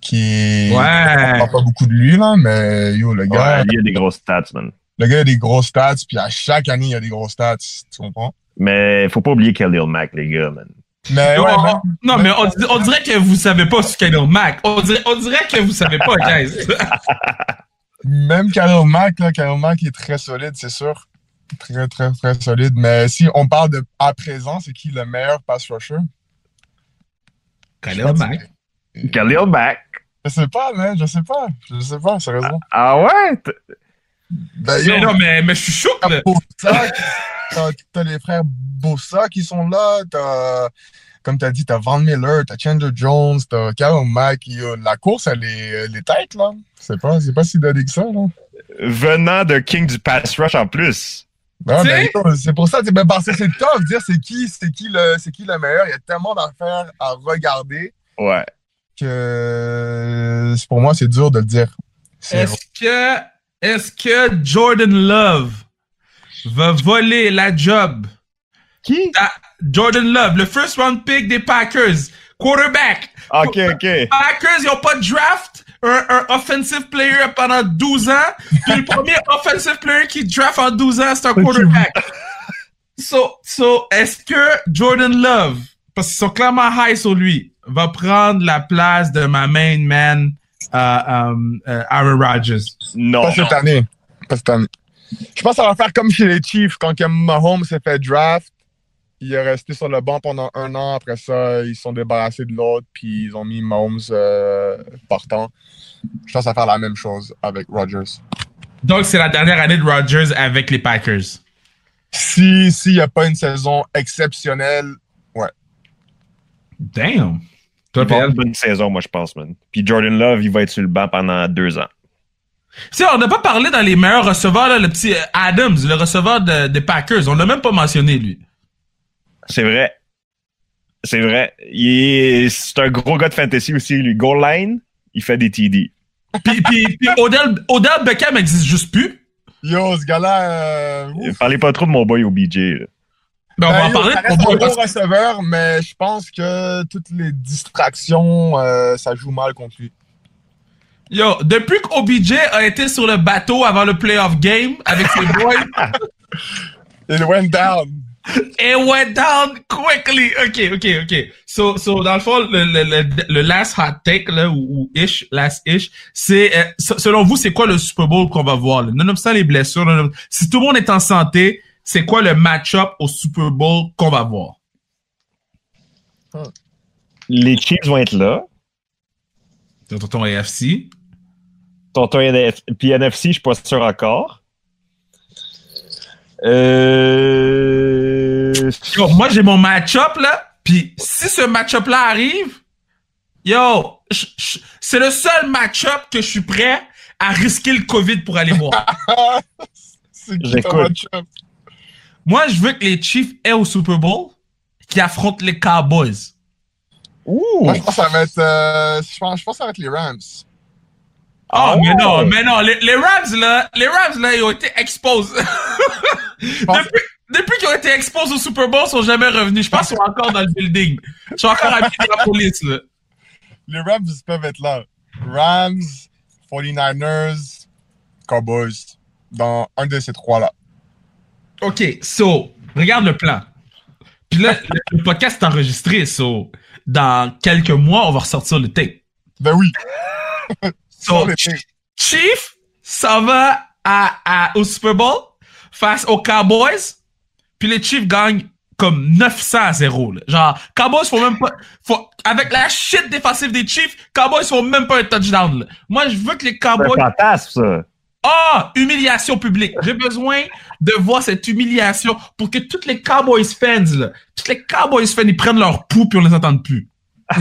qui ouais. pas beaucoup de lui, là, mais yo, le gars. Ouais, il a des grosses stats, man. Le gars a des grosses stats, puis à chaque année, il a des grosses stats, tu comprends? Mais faut pas oublier Khalil Mack, les gars, man. Mais non, ouais, on, mais, non, mais on, on, dirait que vous savez pas sur Khalil Mack. On dirait, on dirait que vous savez pas, guys. Même Khalil Mack, là, Khalil Mack est très solide, c'est sûr. Très, très, très solide. Mais si on parle de à présent, c'est qui le meilleur pass rusher? Khalil Mack. Khalil Mack. Je sais pas, mais je sais pas. Je sais pas, sérieusement. Ah, ah ouais? Ben, mais non, mais, mais je suis choqué. T'as t'as les frères Bossa qui sont là, t'as comme tu as dit, tu as Van Miller, tu as Chandler Jones, tu as Kyle Mack. La course, elle est, les tête, là. C'est pas, pas si donné que ça, là. Venant de King du Pass Rush en plus. Ben, c'est pour ça, ben, parce que c'est tough dire c'est qui, c'est qui, le, qui le meilleur. Il y a tellement d'affaires à regarder. Ouais. Que pour moi, c'est dur de le dire. Est-ce que, est-ce que Jordan Love va voler la job? Qui? Jordan Love, le first round pick des Packers, quarterback. OK, OK. Packers, ils n'ont pas de draft un, un, offensive player pendant 12 ans. Puis le premier offensive player qui draft en 12 ans, c'est un quarterback. so, so est-ce que Jordan Love, parce qu'ils sont clairement high sur lui, va prendre la place de ma main man, uh, um, uh, Aaron Rodgers? Non. Pas cette année. Pas cette année. Je pense que ça va faire comme chez les Chiefs quand Mahomes s'est fait draft il est resté sur le banc pendant un an. Après ça, ils sont débarrassés de l'autre, puis ils ont mis Mahomes euh, partant. Je pense à faire la même chose avec Rodgers. Donc, c'est la dernière année de Rodgers avec les Packers. Si s'il n'y a pas une saison exceptionnelle, ouais. Damn. Toi, il une bonne saison, moi, je pense, man. Puis Jordan Love, il va être sur le banc pendant deux ans. Tu on n'a pas parlé dans les meilleurs receveurs, là, le petit Adams, le receveur des Packers. On l'a même pas mentionné, lui. C'est vrai. C'est vrai. C'est un gros gars de fantasy aussi, lui. Goal line, il fait des TD. puis, puis, puis Odell, Odell Beckham n'existe juste plus. Yo, ce gars-là. Euh, Parlez pas trop de mon boy OBJ. Ben, on va en parler. C'est un bon receveur, mais je pense que toutes les distractions, euh, ça joue mal contre lui. Yo, depuis qu'OBJ a été sur le bateau avant le playoff game avec ses boys. It went down. It went down quickly. OK, OK, OK. So, so dans le fond, le, le, le, last hot take, là, ou, ish, last ish, c'est, euh, selon vous, c'est quoi le Super Bowl qu'on va voir? Là? Nonobstant les blessures, si tout le monde est en santé, c'est quoi le match-up au Super Bowl qu'on va voir? Les Chiefs vont être là. Tonton AFC. Tonton NFC. Puis NFC, je suis pas sûr encore. Euh... Yo, moi, j'ai mon match-up, là. Puis si ce match-up là arrive, yo, c'est le seul match-up que je suis prêt à risquer le COVID pour aller voir. J'écoute. Moi, je veux que les Chiefs aient au Super Bowl qui affrontent les Cowboys. Ouh. Moi, je pense que ça va être, euh, je, pense, je pense que ça va être les Rams. Oh, mais non, mais non, les, les, Rams, là, les Rams, là, ils ont été exposés. depuis, depuis qu'ils ont été exposés au Super Bowl, ils sont jamais revenus. Je pense qu'ils sont encore dans le building. Je suis encore à la police, là. Les Rams peuvent être là. Rams, 49ers, Cowboys. Dans un de ces trois-là. OK, so, regarde le plan. Puis là, le, podcast est enregistré, so, dans quelques mois, on va ressortir le tape. Ben oui. so, Chief, ça va à, à, au Super Bowl face aux Cowboys, puis les Chiefs gagnent comme 900 à 0. Là. Genre, Cowboys font même pas... Faut, avec la shit défensive des Chiefs, Cowboys font même pas un touchdown. Là. Moi, je veux que les Cowboys... C'est fantasme, ça. Ah, humiliation publique. J'ai besoin de voir cette humiliation pour que tous les Cowboys fans, là, tous les Cowboys fans, ils prennent leur pouls puis on les entende plus.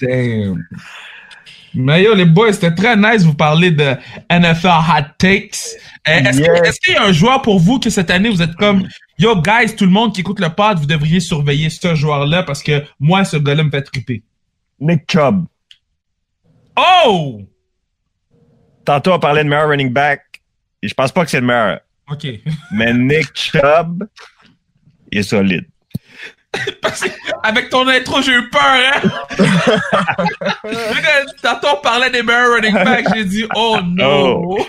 Damn. Mais yo, les boys, c'était très nice vous parler de NFL Hot Takes. Euh, est-ce qu'il y a un joueur pour vous que cette année vous êtes comme Yo, guys, tout le monde qui écoute le pod, vous devriez surveiller ce joueur-là parce que moi, ce gars-là me fait triper. Nick Chubb. Oh! Tantôt, on parlait de meilleur running back. Et je pense pas que c'est le meilleur. OK. Mais Nick Chubb, il est solide. Parce que avec ton intro, j'ai eu peur, hein? Tantôt, on parlait des meilleurs running backs. J'ai dit, oh non! Oh.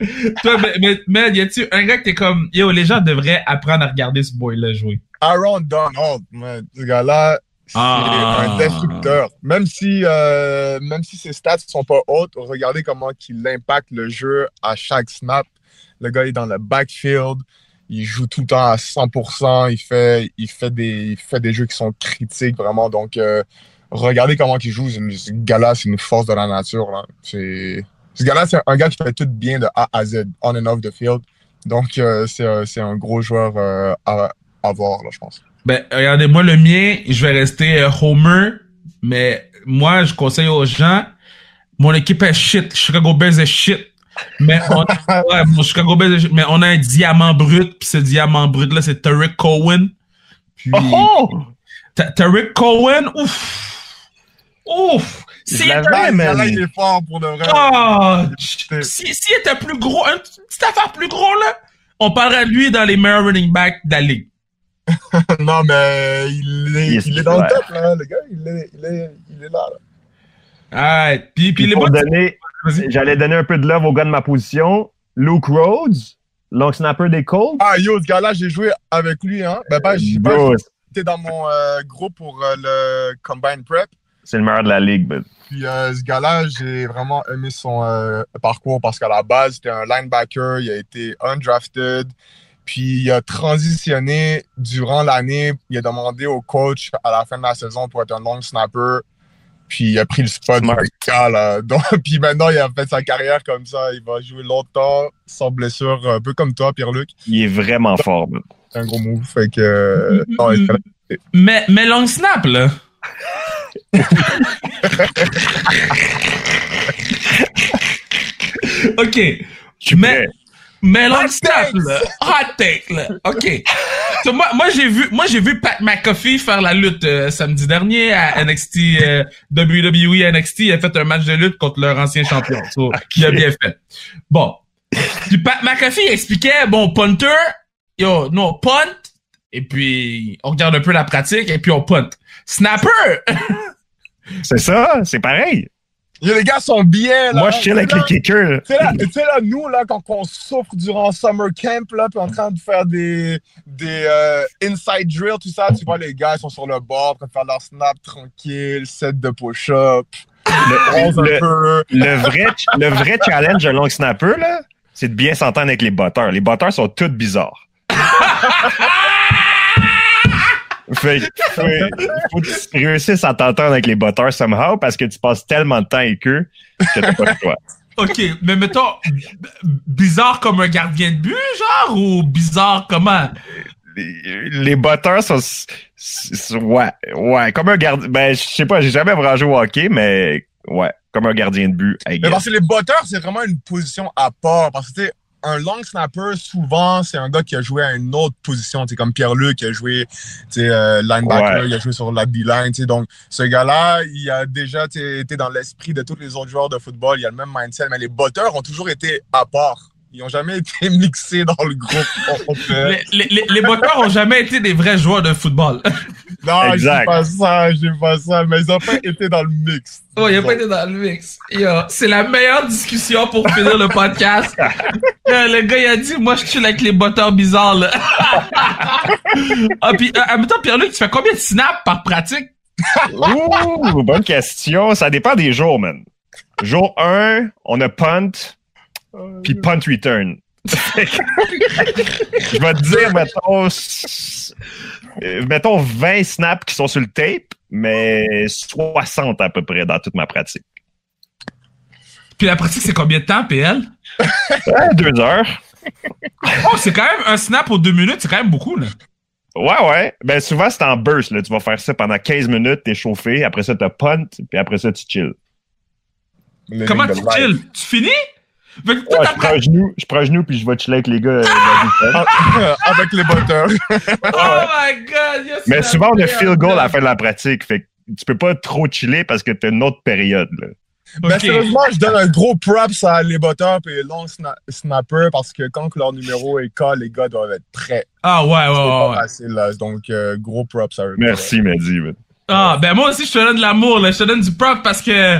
Toi, mais, mais, y a-tu un gars qui est comme, yo, les gens devraient apprendre à regarder ce boy-là jouer? Aaron Donald, man. Ce gars-là, c'est ah. un destructeur. Même si, euh, même si ses stats sont pas hautes, regardez comment il impacte le jeu à chaque snap. Le gars est dans le backfield il joue tout le temps à 100%. Il fait, il fait des, il fait des jeux qui sont critiques vraiment. Donc, euh, regardez comment il joue. Ce gars-là, c'est une force de la nature. Là. C'est, ce gars-là, c'est un gars qui fait tout bien de A à Z, on and off the field. Donc, euh, c'est, euh, c'est un gros joueur à, à voir, là, je pense. Ben, regardez, moi, le mien, je vais rester Homer, mais moi, je conseille aux gens, mon équipe est shit. Chicago Bears est shit. Mais on, ouais, Chicago Bears, mais on a un diamant brut, puis ce diamant brut-là, c'est Tariq Cohen. Puis, oh! Tariq Cohen, ouf! Ouf! Si il était, il est fort pour de vrai. Oh, si, si était plus gros, une petite affaire plus gros, là, on parlerait de lui dans les meilleurs running backs de la ligue. non, mais il est, il est, dans le top, là, le gars. Il est, il est, il est là, là. Ah, puis, puis les pour donner, J'allais donner un peu de love au gars de ma position. Luke Rhodes, long snapper des Colts. Ah, yo, ce gars-là, j'ai joué avec lui. Hein. Ben, pas, j'ai pas été dans mon euh, groupe pour euh, le Combine Prep. C'est le meilleur de la ligue. Ben. Puis euh, ce gars-là, j'ai vraiment aimé son parcours parce qu'à la base, c'était un linebacker. Il a été undrafted. Puis il a transitionné durant l'année. Il a demandé au coach à la fin de la saison pour être un long snapper. Puis il a pris le spot gars, là. Donc, puis maintenant, il a fait sa carrière comme ça. Il va jouer longtemps sans blessure, un peu comme toi, Pierre-Luc. Il est vraiment fort, man. C'est un gros move. Fait que. euh, non, il fait- Mais, mais long snap, là. OK. Je suis Mais- Hot là. Hot take, là. OK. So, moi, moi j'ai vu, moi, j'ai vu Pat McAfee faire la lutte euh, samedi dernier à NXT, euh, WWE NXT. Il a fait un match de lutte contre leur ancien champion. So, Il a bien fait. Bon. Puis Pat McAfee expliquait, bon, punter, yo, non, punt, et puis on regarde un peu la pratique, et puis on punt. Snapper! C'est ça, c'est pareil. Les gars sont bien, là. Moi, je chill avec les kickers. Tu sais, là, nous, là, quand on souffre durant summer camp, là, puis en train de faire des, des euh, inside drills, tout ça, tu vois, les gars, ils sont sur le bord, en train de faire leur snap tranquille, set de push-up, Le, le- le vrai, le vrai challenge d'un long snapper, là, c'est de bien s'entendre avec les botteurs. Les botteurs sont tous bizarres. fait, que- fait- faut que tu réussisses à t'entendre avec les botteurs somehow parce que tu passes tellement de temps avec eux que t'as pas le choix. OK, mais mettons, bizarre comme un gardien de but, genre, ou bizarre comment? Les, les botteurs sont, ouais, ouais, comme un gardien, ben, je sais pas, j'ai jamais vraiment joué au hockey, mais ouais, comme un gardien de but, Mais parce que les botteurs, c'est vraiment une position à part. Parce que, tu sais, un long snapper, souvent, c'est un gars qui a joué à une autre position. Sais, comme Pierre-Luc, qui a joué, euh, linebacker, Ouais. il a joué sur la D-line. Donc, ce gars-là, il a déjà, été dans l'esprit de tous les autres joueurs de football. Il a le même mindset. Mais les botteurs ont toujours été à part. Ils ont jamais été mixés dans le groupe. Les, les, les, les botteurs ont jamais été des vrais joueurs de football. Non, Exact. pas ça, je dis pas ça. Mais ils ont pas été dans le mix. Oh, il a pas été dans le mix. Yo, c'est la meilleure discussion pour finir le podcast. Euh, le gars, il a dit, moi, je chill avec les botteurs bizarres, là. ah, puis, euh, en même temps, Pierre-Luc, tu fais combien de snaps par pratique? Ouh, bonne question. Ça dépend des jours, man. Jour 1, on a punt, puis punt return. Je vais te dire, mettons, mettons 20 snaps qui sont sur le tape, mais 60 à peu près dans toute ma pratique. Puis la pratique, c'est combien de temps, PL? Ouais, deux heures. Oh, c'est quand même un snap aux deux minutes, c'est quand même beaucoup, là. Ouais, ouais. Ben souvent, c'est en burst. Là. Tu vas faire ça pendant 15 minutes, t'es chauffé. Après ça, t'as punt, puis après ça, tu chill. Comment tu chill? Tu finis? Fait que toute Ouais, ta je prends un genou, je prends un genou, puis je vais chiller avec les gars. euh, le defense. Avec les botteurs. Oh my god! yes, Mais souvent, on a field goal à la fin de la pratique. Fait que tu peux pas trop chiller parce que t'as une autre période. Là. Sérieusement, je donne un gros props à les botteurs et les long sna- snappers parce que quand que leur numéro est call, les gars doivent être prêts. Ah ouais, ouais, ouais, pas ouais. facile, là. Donc, euh, gros props à eux. Merci, Mehdi. Ah, ben moi aussi, je te donne de l'amour. Je te donne du prop parce que...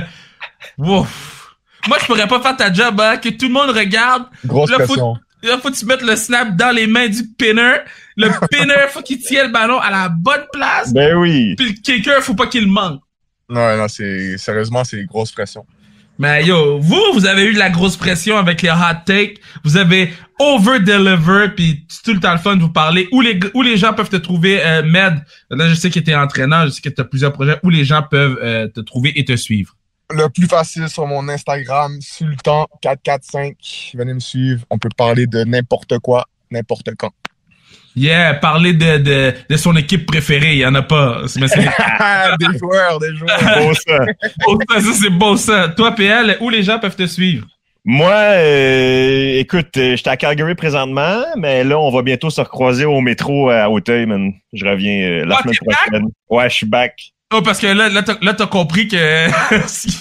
Ouf. Moi, je pourrais pas faire ta job, hein, que tout le monde regarde. Grosse Là, faut- pression. Là, faut que tu mettes le snap dans les mains du pinner. Le pinner, faut qu'il tienne le ballon à la bonne place. Ben oui. Puis le kicker, faut pas qu'il manque. Non, non, c'est, sérieusement, c'est grosse pression. Mais yo, vous, vous avez eu de la grosse pression avec les hot takes. Vous avez over-deliver, puis c'est tout le temps le fun de vous parler. Où les, où les gens peuvent te trouver, euh, Med? Là, je sais que t'es entraîneur, je sais que t'as plusieurs projets. Où les gens peuvent euh, te trouver et te suivre? Le plus facile sur mon Instagram, Sultan445. Venez me suivre. On peut parler de n'importe quoi, n'importe quand. Yeah, parler de, de, de son équipe préférée, il y en a pas. Mais des joueurs, des joueurs. Ça. Ça, ça, c'est beau ça. Toi, PL, où les gens peuvent te suivre? Moi, euh, écoute, euh, j'étais à Calgary présentement, mais là, on va bientôt se recroiser au métro à Hauteuil, man. Je reviens euh, la Ah, semaine prochaine. Ouais, je suis back. Oh, parce que là, là, t'as, compris que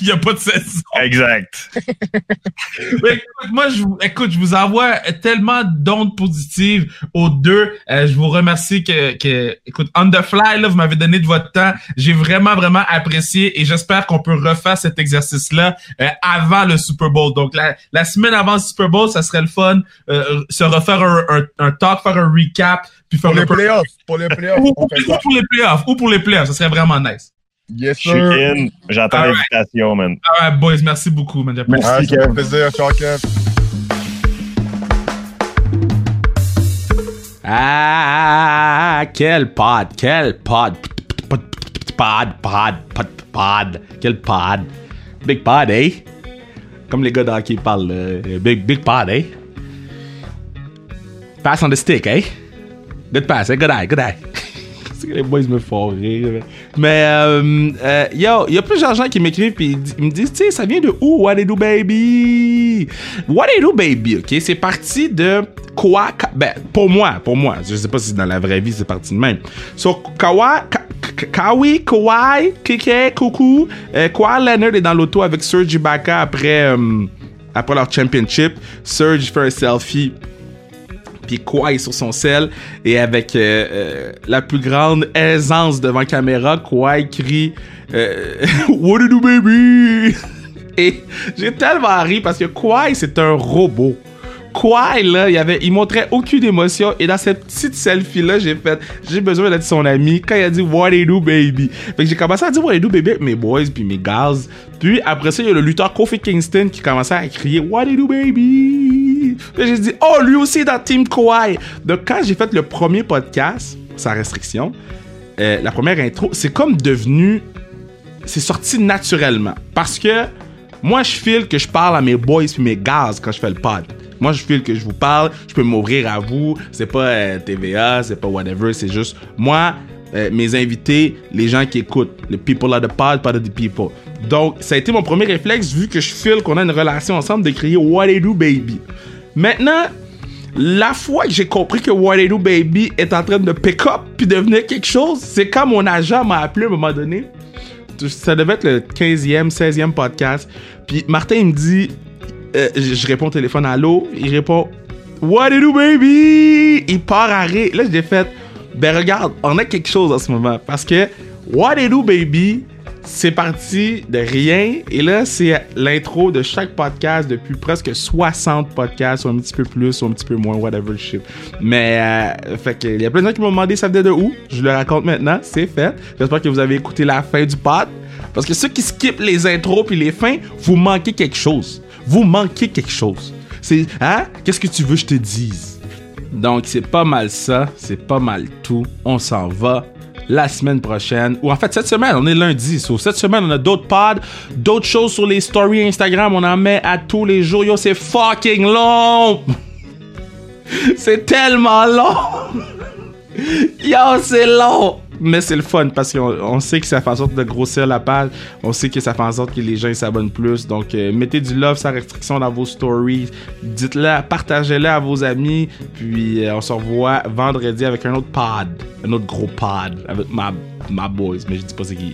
il y a pas de saison. Exact. Mais écoute, moi, je vous, écoute, je vous envoie tellement d'ondes positives aux deux. Euh, je vous remercie que, que, écoute, on the fly, là, vous m'avez donné de votre temps. J'ai vraiment, vraiment apprécié et j'espère qu'on peut refaire cet exercice-là euh, avant le Super Bowl. Donc, la, la semaine avant le Super Bowl, ça serait le fun, euh, se refaire un, un, un talk, faire un recap, puis faire Pour les peu... playoffs, pour les playoffs, Ou, pour les playoffs, ou pour les playoffs, ça serait vraiment nice. Yes, sir. J'attends Alright. l'invitation, man. Ah, boys, merci beaucoup, man. Merci. Ah, fait Kev. plaisir, ciao, Kev. Ah, quel pod, quel pod. Pod, pod, pod, pod, pod. Quel pod. Big pod, eh? Comme les gars d'hockey parlent, euh, big, big pod, eh? Pass on the stick, eh? Good pass? Good eye, good eye. Les boys me font rire. Mais, euh, euh, yo, il y a plusieurs gens qui m'écrivent puis ils me disent, tu sais, ça vient de où, What They Do Baby? What They Do Baby, ok? C'est parti de quoi? Ben, pour moi, pour moi. Je sais pas si dans la vraie vie c'est parti de même. So, Kawa, Kawi, Kawhi, Kike, Coucou, Kawhi Leonard est dans l'auto avec Serge Ibaka après, euh, après leur championship. Serge fait un selfie puis Kawhi sur son sel et avec euh, euh, la plus grande aisance devant caméra, Kawhi crie euh, What do you do, baby? et j'ai tellement ri parce que Kawhi c'est un robot. Kawhi là, il avait, il montrait aucune émotion et dans cette petite selfie là, j'ai fait, j'ai besoin d'être son ami quand il a dit What do you do, baby? Fait que j'ai commencé à dire What do you do, baby? Mes boys puis mes gals. Puis après ça, il y a le lutteur Kofi Kingston qui commençait à crier What do you do, baby? J'ai dit Oh, lui aussi est dans Team Kawhi. Donc quand j'ai fait le premier podcast, sans restriction, euh, la première intro, c'est comme devenu, c'est sorti naturellement parce que moi je file que je parle à mes boys puis mes gals quand je fais le pod. Moi, je file que je vous parle, je peux m'ouvrir à vous. C'est pas euh, TVA, c'est pas whatever, c'est juste moi, euh, mes invités, les gens qui écoutent, les people of the pod, of the people. Donc, ça a été mon premier réflexe vu que je file qu'on a une relation ensemble de crier What they do, baby? Maintenant, la fois que j'ai compris que do, baby est en train de pick up puis devenir quelque chose, c'est quand mon agent m'a appelé à un moment donné. Ça devait être le 15e, 16e podcast. Puis Martin, il me dit euh, je, réponds au téléphone à l'eau, il répond What baby? Il part à rire. Là, j'ai fait Ben regarde, on a quelque chose en ce moment. Parce que What do baby? C'est parti de rien. Et là, c'est l'intro de chaque podcast depuis presque 60 podcasts, ou un petit peu plus, ou un petit peu moins, whatever shit. Mais, euh, fait il y a plein de gens qui m'ont demandé ça venait de où? Je le raconte maintenant, c'est fait. J'espère que vous avez écouté la fin du pod. Parce que ceux qui skippent les intros puis les fins, vous manquez quelque chose vous manquez quelque chose. C'est, hein? Qu'est-ce que tu veux que je te dise? Donc, c'est pas mal ça. C'est pas mal tout. On s'en va la semaine prochaine. Ou en fait, cette semaine, on est lundi. So, cette semaine, on a d'autres pods, d'autres choses sur les stories Instagram. On en met à tous les jours. Yo, c'est fucking long! c'est tellement long! Yo, c'est long! Mais c'est le fun parce qu'on on sait que ça fait en sorte de grossir la page. On sait que ça fait en sorte que les gens s'abonnent plus. Donc, euh, mettez du love sans restriction dans vos stories. Dites-le, partagez-le à vos amis. Puis, euh, on se revoit vendredi avec un autre pod. Un autre gros pod avec ma, ma boys. Mais je dis pas c'est qui.